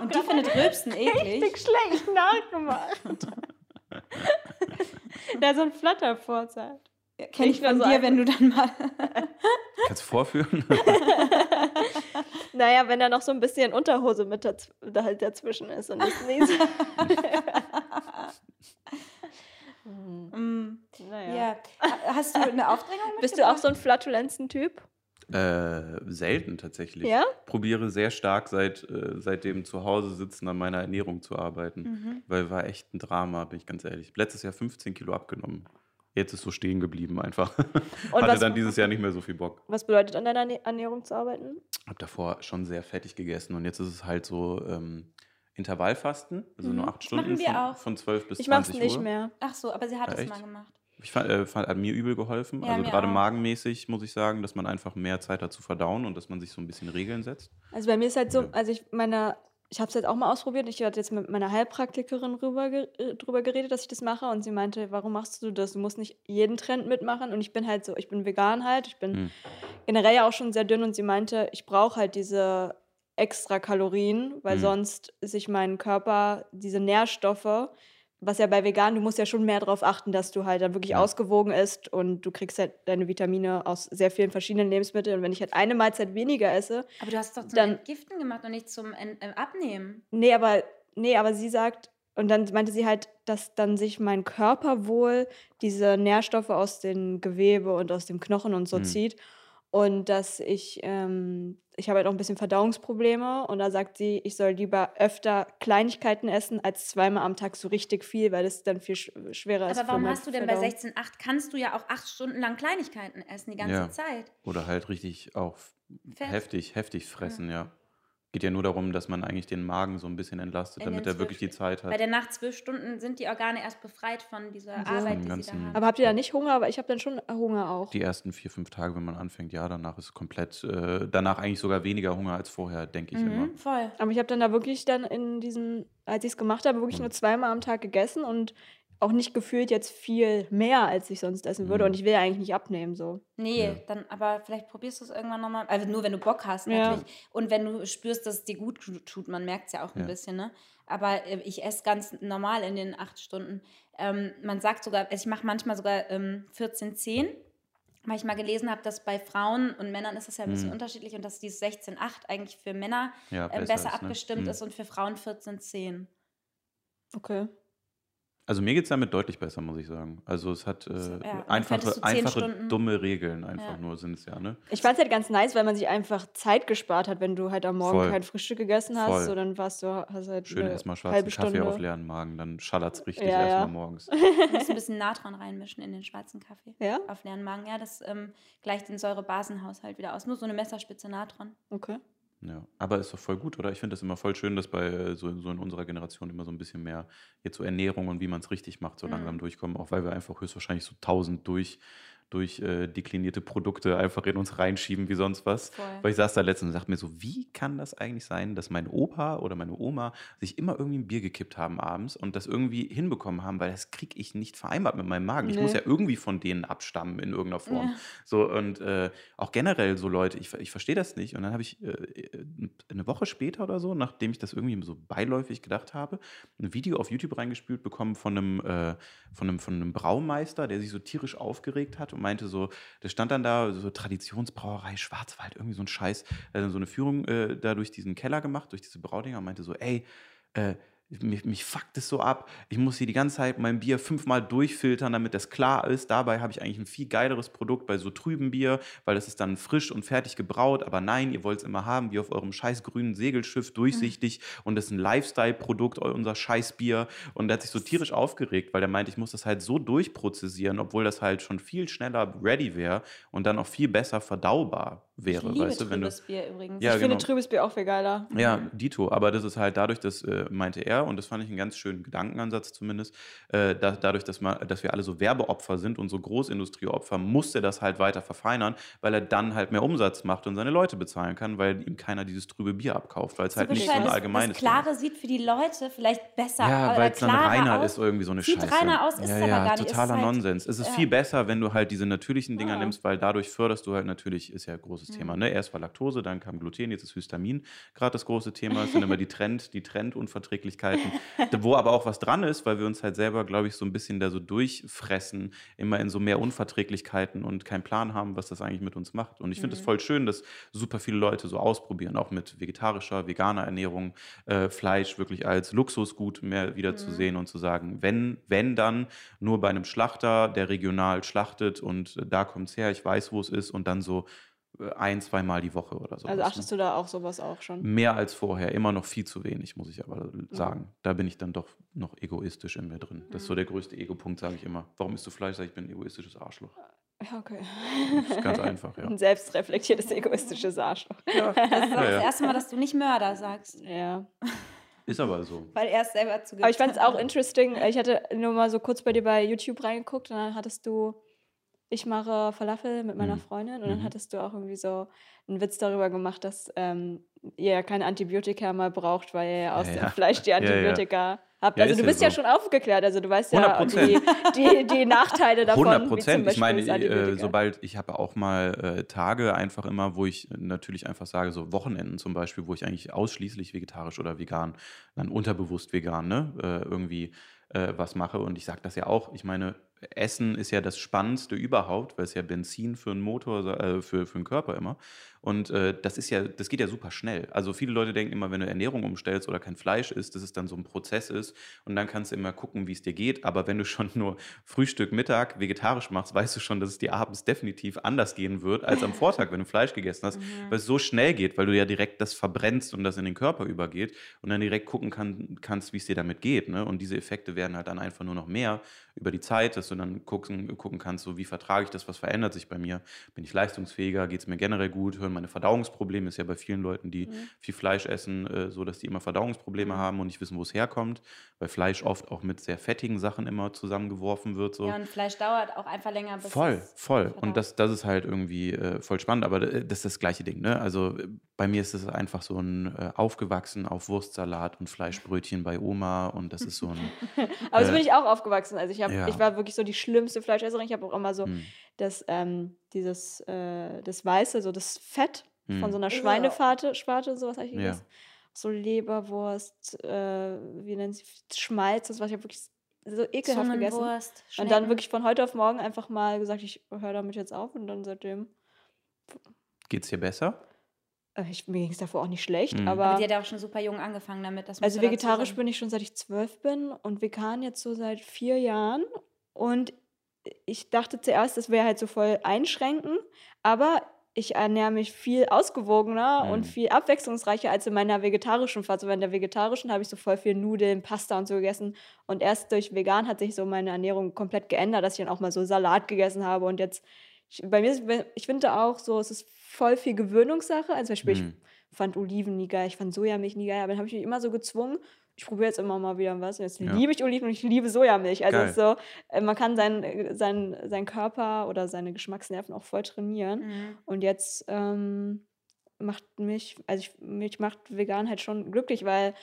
Und die findet Rülpsen eklig. Richtig schlecht nachgemacht. Der so ein Flatterfurz hat. Kenn ich Nicht nur von so dir, wenn du dann mal. Kannst du vorführen? Naja, wenn da noch so ein bisschen Unterhose mit daz da halt dazwischen ist und das nicht. Mm, naja. ja. Ha- Hast du eine Aufdrängung Bist du auch so ein Flatulenzen-Typ? äh, selten tatsächlich. Ja? Probiere sehr stark seit, äh, seitdem zu Hause sitzen an meiner Ernährung zu arbeiten. Mhm. Weil war echt ein Drama, bin ich ganz ehrlich. Letztes Jahr 15 Kilo abgenommen. Jetzt ist so stehen geblieben einfach. Und Hatte was- dann dieses Jahr nicht mehr so viel Bock. Was bedeutet an deiner Ernährung zu arbeiten? Hab davor schon sehr fettig gegessen und jetzt ist es halt so ähm, Intervallfasten, also nur Mhm. acht Das Stunden von, auch. von 12 bis Ich mach's 20 nicht Uhr. mehr. Ach so, aber sie hat Ja, es echt? mal gemacht. Ich fand, äh, fand, hat mir übel geholfen. Ja, also gerade auch. magenmäßig muss ich sagen, dass man einfach mehr Zeit hat zu verdauen und dass man sich so ein bisschen Regeln setzt. Also bei mir ist halt so, Ja. also ich meine, ich habe es jetzt auch mal ausprobiert. Ich hatte jetzt mit meiner Heilpraktikerin rüber, ge- äh, drüber geredet, dass ich das mache und sie meinte, warum machst du das? Du musst nicht jeden Trend mitmachen und ich bin halt so, ich bin vegan halt, ich bin Hm. generell ja auch schon sehr dünn und sie meinte, ich brauche halt diese extra Kalorien, weil Mhm. sonst sich mein Körper diese Nährstoffe, was ja bei vegan, du musst ja schon mehr darauf achten, dass du halt dann wirklich Ja. ausgewogen isst und du kriegst halt deine Vitamine aus sehr vielen verschiedenen Lebensmitteln und wenn ich halt eine Mahlzeit weniger esse, Aber du hast es doch zum Dann- Entgiften gemacht und nicht zum En- äh, Abnehmen. Nee, aber, nee, aber sie sagt, und dann meinte sie halt, dass dann sich mein Körper wohl diese Nährstoffe aus dem Gewebe und aus dem Knochen und so Mhm. zieht. Und dass ich, ähm, ich habe halt auch ein bisschen Verdauungsprobleme. Und da sagt sie, ich soll lieber öfter Kleinigkeiten essen, als zweimal am Tag so richtig viel, weil das dann viel sch schwerer ist. Aber warum hast du denn bei Verdauung. 16,8 kannst du ja auch acht Stunden lang Kleinigkeiten essen, die ganze Ja. Zeit. Oder halt richtig auch Fett. heftig, heftig fressen, ja. Geht ja nur darum, dass man eigentlich den Magen so ein bisschen entlastet, In damit er wirklich die Zeit Bei hat. der nach zwölf Stunden sind die Organe erst befreit von dieser So. Arbeit, die sie da haben. Aber habt ihr da nicht Hunger? Aber ich habe dann schon Hunger auch. Die ersten vier, fünf Tage, wenn man anfängt, ja, danach ist komplett, äh, danach eigentlich sogar weniger Hunger als vorher, denke ich immer. mhm, voll. Aber ich habe dann da wirklich dann in diesen, als ich es gemacht habe, wirklich Mhm. nur zweimal am Tag gegessen und auch nicht gefühlt jetzt viel mehr, als ich sonst essen würde. Mhm. Und ich will ja eigentlich nicht abnehmen so. Nee, Ja. dann, aber vielleicht probierst du es irgendwann nochmal. Also nur wenn du Bock hast, Ja. natürlich. Und wenn du spürst, dass es dir gut tut, man merkt es ja auch ein Ja. bisschen, ne? Aber äh, ich esse ganz normal in den acht Stunden. Ähm, man sagt sogar, also ich mache manchmal sogar ähm, 14-10, weil ich mal gelesen habe, dass bei Frauen und Männern ist das ja ein bisschen Mhm. unterschiedlich und dass dieses 16-8 eigentlich für Männer Ja, äh, besser besser, ist, ne? abgestimmt Mhm. ist und für Frauen 14-10. Okay. Also mir geht es damit deutlich besser, muss ich sagen. Also es hat äh, So, ja. Einfache, einfache Stunden- dumme Regeln einfach Ja. nur sind es ja, ne? Ich fand es halt ganz nice, weil man sich einfach Zeit gespart hat, wenn du halt am Morgen Voll. kein Frühstück gegessen hast. Voll. So, dann warst du, hast halt Schön erstmal schwarzen halbe Kaffee Stunde. auf leeren Magen, dann schallert es richtig Ja, erstmal ja. morgens. Du musst ein bisschen Natron reinmischen in den schwarzen Kaffee. Ja? Auf leeren Magen. Ja, das ähm, gleicht den Säurebasenhaushalt wieder aus. Nur so eine Messerspitze Natron. Okay. Ja, aber ist doch voll gut, oder? Ich finde das immer voll schön, dass bei äh, so, so in unserer Generation immer so ein bisschen mehr jetzt so Ernährung und wie man es richtig macht, so Mhm. langsam durchkommen, auch weil wir einfach höchstwahrscheinlich so tausend durch, durch äh, deklinierte Produkte einfach in uns reinschieben wie sonst was. Voll. Weil ich saß da letztens und dachte mir so, wie kann das eigentlich sein, dass mein Opa oder meine Oma sich immer irgendwie ein Bier gekippt haben abends und das irgendwie hinbekommen haben, weil das kriege ich nicht vereinbart mit meinem Magen. Ich muss Nee. ja irgendwie von denen abstammen in irgendeiner Form. Ja. So und äh, auch generell so Leute, ich, ich verstehe das nicht. Und dann habe ich äh, eine Woche später oder so, nachdem ich das irgendwie so beiläufig gedacht habe, ein Video auf YouTube reingespült bekommen von einem, äh, von einem, von einem Braumeister, der sich so tierisch aufgeregt hat und meinte so, der stand dann da, so Traditionsbrauerei Schwarzwald, irgendwie so ein Scheiß, er hat dann so eine Führung äh, da durch diesen Keller gemacht, durch diese Braudinger und meinte so, ey, äh, mich, mich fuckt es so ab. Ich muss hier die ganze Zeit mein Bier fünfmal durchfiltern, damit das klar ist. Dabei habe ich eigentlich ein viel geileres Produkt bei so trüben Bier, weil das ist dann frisch und fertig gebraut. Aber nein, ihr wollt es immer haben, wie auf eurem scheiß grünen Segelschiff, durchsichtig. Und das ist ein Lifestyle-Produkt, unser scheiß Bier. Und der hat sich so tierisch aufgeregt, weil der meint, ich muss das halt so durchprozessieren, obwohl das halt schon viel schneller ready wäre und dann auch viel besser verdaubar wäre. ich liebe weißt du, wenn du, Bier übrigens. Ja, ich finde genau. trübes Bier auch viel geiler. ja, Dito, aber das ist halt dadurch, das äh, meinte er, und das fand ich einen ganz schönen Gedankenansatz zumindest, äh, da, dadurch, dass, man, dass wir alle so Werbeopfer sind und so Großindustrieopfer, muss er das halt weiter verfeinern, weil er dann halt mehr Umsatz macht und seine Leute bezahlen kann, weil ihm keiner dieses trübe Bier abkauft, weil es halt nicht so ein das- allgemeines Das Klare sieht für die Leute vielleicht besser ja, weil es dann reiner aus. ist irgendwie so eine Sieht Scheiße. reiner aus, ist ja, es aber ja, gar nicht. Totaler halt- Nonsens. Es ist ja. viel besser, wenn du halt diese natürlichen Dinger nimmst, weil dadurch förderst du halt natürlich, ist ja ein großes Mhm. Thema, ne? Erst war Laktose, dann kam Gluten, jetzt ist Histamin gerade das große Thema. Es sind immer die Trend, die Trendunverträglichkeiten, wo aber auch was dran ist, weil wir uns halt selber, glaube ich, so ein bisschen da so durchfressen, immer in so mehr Unverträglichkeiten und keinen Plan haben, was das eigentlich mit uns macht. Und ich finde es Mhm. voll schön, dass super viele Leute so ausprobieren, auch mit vegetarischer, veganer Ernährung, äh, Fleisch wirklich als Luxusgut mehr wieder zu Mhm. sehen und zu sagen, wenn, wenn dann nur bei einem Schlachter, der regional schlachtet und äh, da kommt es her, ich weiß, wo es ist und dann so ein, zweimal die Woche oder so. Also achtest du da auch sowas auch schon? Mehr als vorher, immer noch viel zu wenig, muss ich aber sagen. Da bin ich dann doch noch egoistisch in mir drin. Das ist so der größte Ego-Punkt, sage ich immer. Warum isst du Fleisch? Sag ich, ich bin ein egoistisches Arschloch. Ja, okay. Das ist ganz einfach, ja. Ein selbstreflektiertes, egoistisches Arschloch. ja. Das ist auch Ja, das ja. erste Mal, dass du nicht Mörder sagst. Ja. Ist aber so. Weil er es selber zu Aber ich fand es auch interesting. Ich hatte nur mal so kurz bei dir bei YouTube reingeguckt und dann hattest du, ich mache Falafel mit meiner Mhm. Freundin und dann Mhm. hattest du auch irgendwie so einen Witz darüber gemacht, dass ähm, ihr ja keine Antibiotika mehr braucht, weil ihr ja aus Ja, dem ja. Fleisch die ja. Antibiotika habt. Ja, Also du ja bist ja so. schon aufgeklärt, also du weißt ja 100%. die, die, die Nachteile davon. 100 wie zum Prozent. Ich meine, äh, sobald ich habe auch mal äh, Tage einfach immer, wo ich natürlich einfach sage, so Wochenenden zum Beispiel, wo ich eigentlich ausschließlich vegetarisch oder vegan, dann unterbewusst vegan, ne, äh, irgendwie äh, was mache. Und ich sage das ja auch. Ich meine, Essen ist ja das Spannendste überhaupt, weil es ja Benzin für einen Motor, äh, für, für den Körper immer. Und äh, das ist ja, das geht ja super schnell. Also viele Leute denken immer, wenn du Ernährung umstellst oder kein Fleisch isst, dass es dann so ein Prozess ist und dann kannst du immer gucken, wie es dir geht. Aber wenn du schon nur Frühstück, Mittag vegetarisch machst, weißt du schon, dass es dir abends definitiv anders gehen wird als am Vortag, wenn du Fleisch gegessen hast, weil es so schnell geht, weil du ja direkt das verbrennst und das in den Körper übergeht und dann direkt gucken kann, kannst, wie es dir damit geht. Ne? Und diese Effekte werden halt dann einfach nur noch mehr über die Zeit, dass du dann gucken, gucken kannst, so wie vertrage ich das, was verändert sich bei mir, bin ich leistungsfähiger, geht es mir generell gut, hören meine Verdauungsprobleme, ist ja bei vielen Leuten, die viel Fleisch essen, äh, so, dass die immer Verdauungsprobleme haben und nicht wissen, wo es herkommt, weil Fleisch oft auch mit sehr fettigen Sachen immer zusammengeworfen wird. So. Ja, und Fleisch dauert auch einfach länger, bis Voll, voll. Und das, das ist halt irgendwie äh, voll spannend, aber äh, das ist das gleiche Ding. Ne? Also bei mir ist es einfach so ein äh, aufgewachsen auf Wurstsalat und Fleischbrötchen bei Oma und das ist so ein. Aber so Äh, bin ich auch aufgewachsen. Also ich, hab, ja. ich war wirklich so die schlimmste Fleischesserin. Ich habe auch immer so Hm. das, ähm, dieses, äh, das Weiße, so das Fett von Hm. so einer Schweinefarte, Sparte, sowas habe ich Ja. gegessen. So Leberwurst, äh, wie nennen sie, Schmalz, das war ich wirklich so ekelhaft gegessen. Und dann wirklich von heute auf morgen einfach mal gesagt, ich höre damit jetzt auf und dann seitdem, Geht's dir besser? Äh, ich, mir ging es davor auch nicht schlecht, Mhm. aber, Aber die hat ja auch schon super jung angefangen damit. Das also vegetarisch bin ich schon seit ich zwölf bin und vegan jetzt so seit vier Jahren und ich dachte zuerst, das wäre halt so voll einschränken, aber ich ernähre mich viel ausgewogener Mhm. und viel abwechslungsreicher als in meiner vegetarischen Phase. Weil in der vegetarischen habe ich so voll viel Nudeln, Pasta und so gegessen. Und erst durch vegan hat sich so meine Ernährung komplett geändert, dass ich dann auch mal so Salat gegessen habe. Und jetzt, ich, bei mir, ich finde auch so, es ist voll viel Gewöhnungssache. Also zum Beispiel, Mhm. ich fand Oliven nie geil, ich fand Sojamilch nie geil, aber dann habe ich mich immer so gezwungen, ich probiere jetzt immer mal wieder was. Jetzt Ja. liebe ich Oliven und ich liebe Sojamilch. Also Geil. es ist so, äh, man kann seinen sein, sein Körper oder seine Geschmacksnerven auch voll trainieren. Mhm. Und jetzt ähm, macht mich, also ich, mich macht vegan halt schon glücklich, weil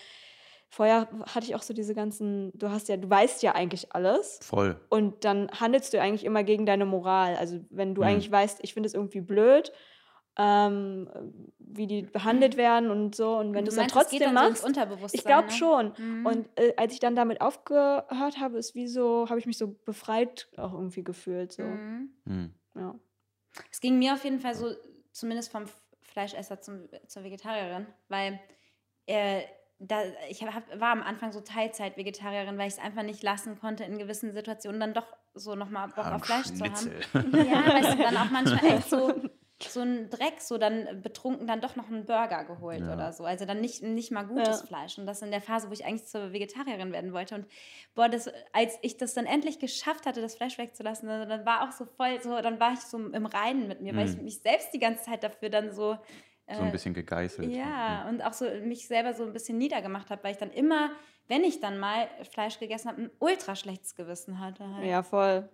vorher hatte ich auch so diese ganzen, du hast ja, du weißt ja eigentlich alles. Voll. Und dann handelst du eigentlich immer gegen deine Moral. Also wenn du Mhm. eigentlich weißt, ich finde es irgendwie blöd, ähm, wie die behandelt werden und so. Und wenn Du es dann es geht trotzdem dann so ins machst, Unterbewusstsein, ich glaube ne? schon. Mhm. Und äh, als ich dann damit aufgehört habe, ist wie so, habe ich mich so befreit auch irgendwie gefühlt. So. Mhm. Hm. Ja. Es ging mir auf jeden Fall so, zumindest vom Fleischesser zum, zur Vegetarierin, weil äh, da, ich hab, war am Anfang so Teilzeit-Vegetarierin, weil ich es einfach nicht lassen konnte, in gewissen Situationen dann doch so nochmal Bock Am auf Fleisch zu Schnitzel. haben. Ja, weißt du, dann auch manchmal echt so, so ein Dreck, so dann betrunken dann doch noch einen Burger geholt Ja. oder so. Also dann nicht, nicht mal gutes Ja. Fleisch. Und das in der Phase, wo ich eigentlich zur Vegetarierin werden wollte. Und boah, das, als ich das dann endlich geschafft hatte, das Fleisch wegzulassen, dann, dann war auch so voll, so, dann war ich so im Reinen mit mir, weil ich Mhm. mich selbst die ganze Zeit dafür dann so. So ein äh, bisschen gegeißelt. ja, und auch so mich selber so ein bisschen niedergemacht habe, weil ich dann immer, wenn ich dann mal Fleisch gegessen habe, ein ultra schlechtes Gewissen hatte. Halt. ja, voll.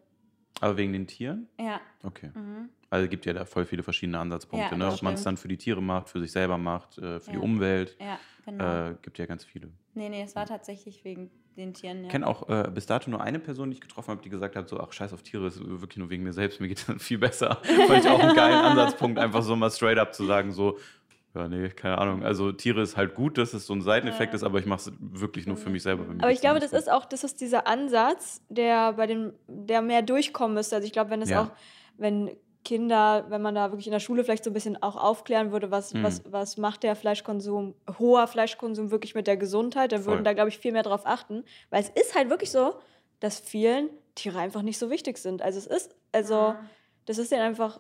Aber wegen den Tieren? Ja. Okay. Mhm. Also gibt ja da voll viele verschiedene Ansatzpunkte, Ja, ne? Ob man es dann für die Tiere macht, für sich selber macht, äh, für die Ja. Umwelt. Ja, genau. Äh, gibt ja ganz viele. nee, nee, es war tatsächlich wegen den Tieren. Ja. Ich kenne auch äh, bis dato nur eine Person, die ich getroffen habe, die gesagt hat, so, ach, scheiß auf Tiere, ist wirklich nur wegen mir selbst, mir geht es viel besser. Fand ich auch einen geilen Ansatzpunkt, einfach so mal straight up zu sagen, so, ja, nee, keine Ahnung. Also Tiere ist halt gut, dass es so ein Seiteneffekt Ja. ist, aber ich mache es wirklich nur für mich selber. Mir Aber ich glaube, das so. ist auch, das ist dieser Ansatz, der bei den, der mehr durchkommen müsste. Also ich glaube, wenn es Ja. auch, wenn Kinder, wenn man da wirklich in der Schule vielleicht so ein bisschen auch aufklären würde, was, Mhm. was, was macht der Fleischkonsum, hoher Fleischkonsum wirklich mit der Gesundheit, dann Voll. würden da, glaube ich, viel mehr drauf achten. Weil es ist halt wirklich so, dass vielen Tiere einfach nicht so wichtig sind. Also es ist, also Ah. das ist denen einfach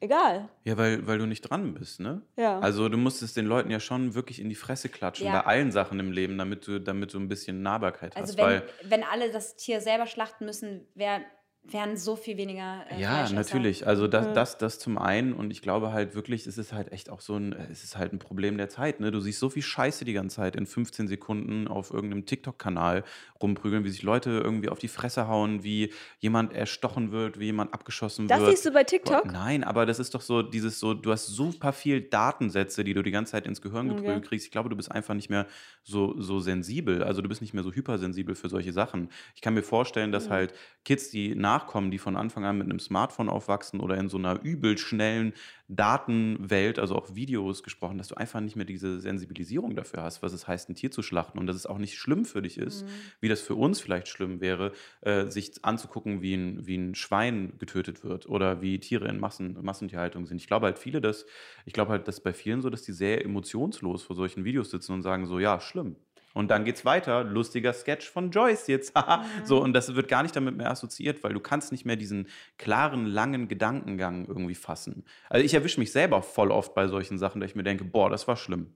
egal. Ja, weil, weil du nicht dran bist, ne? Ja. Also du musst es den Leuten ja schon wirklich in die Fresse klatschen, Ja. bei allen Sachen im Leben, damit du, damit du ein bisschen Nahbarkeit Also hast. wenn, weil, wenn alle das Tier selber schlachten müssen, wär, wären so viel weniger äh, Ja, natürlich. Also das, Ja. das, das zum einen und ich glaube halt wirklich, es ist halt echt auch so ein, es ist halt ein Problem der Zeit. Ne? Du siehst so viel Scheiße die ganze Zeit in 15 Sekunden auf irgendeinem TikTok-Kanal rumprügeln, wie sich Leute irgendwie auf die Fresse hauen, wie jemand erstochen wird, wie jemand abgeschossen das wird. siehst du bei TikTok? Nein, aber das ist doch so dieses so, du hast super viel Datensätze, die du die ganze Zeit ins Gehirn Okay. geprügelt kriegst. Ich glaube, du bist einfach nicht mehr so, so sensibel. Also du bist nicht mehr so hypersensibel für solche Sachen. Ich kann mir vorstellen, dass Mhm. halt Kids, die nachkommen, die von Anfang an mit einem Smartphone aufwachsen oder in so einer übel schnellen Datenwelt, also auch Videos gesprochen, dass du einfach nicht mehr diese Sensibilisierung dafür hast, was es heißt, ein Tier zu schlachten und dass es auch nicht schlimm für dich ist, Mhm. wie das für uns vielleicht schlimm wäre, äh, sich anzugucken, wie ein, wie ein Schwein getötet wird oder wie Tiere in Massen, Massentierhaltung sind. Ich glaube halt viele, dass, ich glaube halt, dass bei vielen so, dass die sehr emotionslos vor solchen Videos sitzen und sagen so, ja, schlimm. Und dann geht's weiter, lustiger Sketch von Joyce jetzt. haha. So, und das wird gar nicht damit mehr assoziiert, weil du kannst nicht mehr diesen klaren, langen Gedankengang irgendwie fassen. Also ich erwische mich selber voll oft bei solchen Sachen, dass ich mir denke, boah, das war schlimm.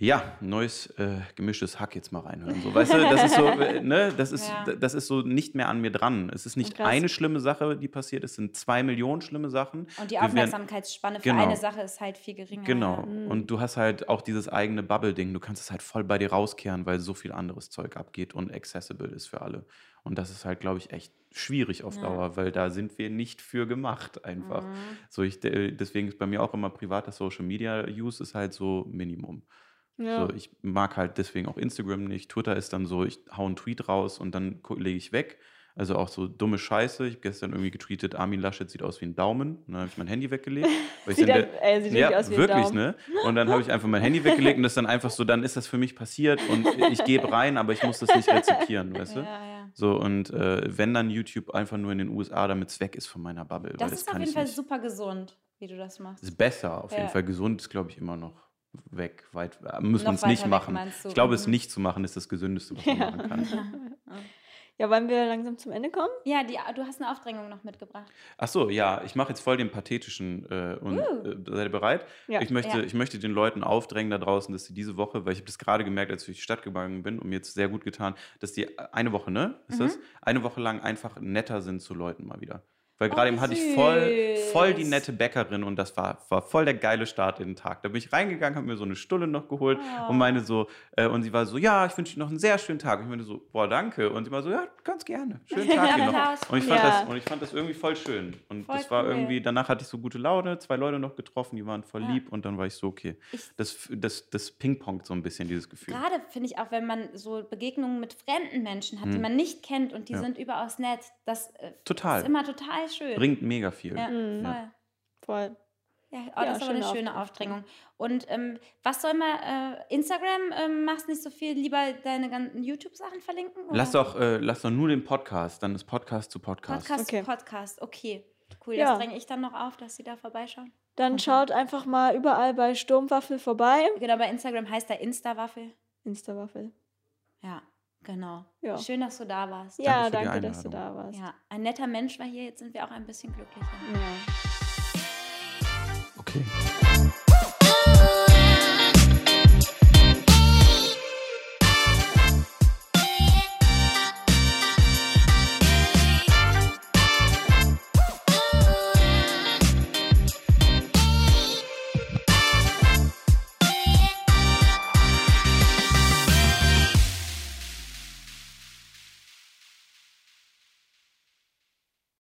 Ja, neues äh, gemischtes Hack jetzt mal reinhören. So, weißt du, das ist so, äh, ne, das ist, Ja. das ist so nicht mehr an mir dran. Es ist nicht Krass. eine schlimme Sache, die passiert, es sind zwei Millionen schlimme Sachen. Und die werden- Aufmerksamkeitsspanne für Genau. eine Sache ist halt viel geringer. Genau. Ja. Und du hast halt auch dieses eigene Bubble-Ding. Du kannst es halt voll bei dir rauskehren, weil so viel anderes Zeug abgeht und accessible ist für alle. Und das ist halt, glaube ich, echt schwierig auf Ja. Dauer, weil da sind wir nicht für gemacht einfach. Mhm. So ich, de- deswegen ist bei mir auch immer privater Social Media Use ist halt so Minimum. Ja. So, ich mag halt deswegen auch Instagram nicht. Twitter ist dann so, ich hau einen Tweet raus und dann lege ich weg. Also auch so dumme Scheiße. Ich habe gestern irgendwie getweetet, Armin Laschet sieht aus wie ein Daumen. Und dann habe ich mein Handy weggelegt. weil Sieht, dann der- ey, sieht ja, wirklich aus wie ein wirklich, Daumen. ne? Und dann habe ich einfach mein Handy weggelegt und das dann einfach so, dann ist das für mich passiert und ich gebe rein, aber ich muss das nicht rezipieren, weißt du? Ja, ja. So, und äh, wenn dann YouTube einfach nur in den USA, damit es weg ist von meiner Bubble. weil Das ist auf jeden Fall nicht. super gesund, wie du das machst. ist besser, auf jeden Ja. Fall. Gesund ist, glaube ich, immer noch weg, weit. äh, Müssen wir uns nicht weg, machen. Ich glaube, es Mhm. nicht zu machen, ist das Gesündeste, was man Ja. machen kann. Ja, wollen wir langsam zum Ende kommen? Ja, die, du hast eine Aufdrängung noch mitgebracht. Ach so, ja, ich mache jetzt voll den pathetischen äh, und Uh. äh, seid ihr bereit? Ja. Ich, möchte, Ja. ich möchte den Leuten aufdrängen da draußen, dass sie diese Woche, weil ich habe das gerade gemerkt, als ich durch die Stadt gegangen bin und mir jetzt sehr gut getan, dass die äh, eine Woche, ne? Ist Mhm. das? Eine Woche lang einfach netter sind zu Leuten mal wieder. Weil Oh, gerade wie eben hatte ich voll, voll die nette Bäckerin und das war, war voll der geile Start in den Tag. Da bin ich reingegangen, habe mir so eine Stulle noch geholt Oh. und meine so, äh, und sie war so, ja, ich wünsche dir noch einen sehr schönen Tag. Und ich meine so, boah, danke. Und sie war so, ja, ganz gerne. Schönen Tag dir noch. Und ich fand, Ja. das, und ich fand das irgendwie voll schön. Und Voll das war cool. irgendwie, danach hatte ich so gute Laune, zwei Leute noch getroffen, die waren voll Ja. lieb und dann war ich so, okay. Ich- Das, das, das Ping-Pongt so ein bisschen, dieses Gefühl. Gerade finde ich auch, wenn man so Begegnungen mit fremden Menschen hat, die Hm. man nicht kennt und die Ja. sind überaus nett, das äh, Total. ist immer total schön. Bringt mega viel. ja, Mhm. voll. Ja. Voll. Ja, oh, Ja, das ist aber eine schöne Aufdrängung. Und ähm, was soll man, äh, Instagram, ähm, machst nicht so viel, lieber deine ganzen YouTube-Sachen verlinken? Oder? Lass doch, äh, lass doch nur den Podcast, dann ist Podcast zu Podcast. Podcast, Okay. Podcast, okay. Cool, Ja. das dränge ich dann noch auf, dass sie da vorbeischauen. Dann Mhm. schaut einfach mal überall bei Sturmwaffel vorbei. Genau, bei Instagram heißt er Insta-Waffel. Instawaffel. Ja, genau. Ja. Schön, dass du da warst. Ja, für die danke, dass du Einladung. da warst. Ja, ein netter Mensch war hier, jetzt sind wir auch ein bisschen glücklicher. Ja. Okay.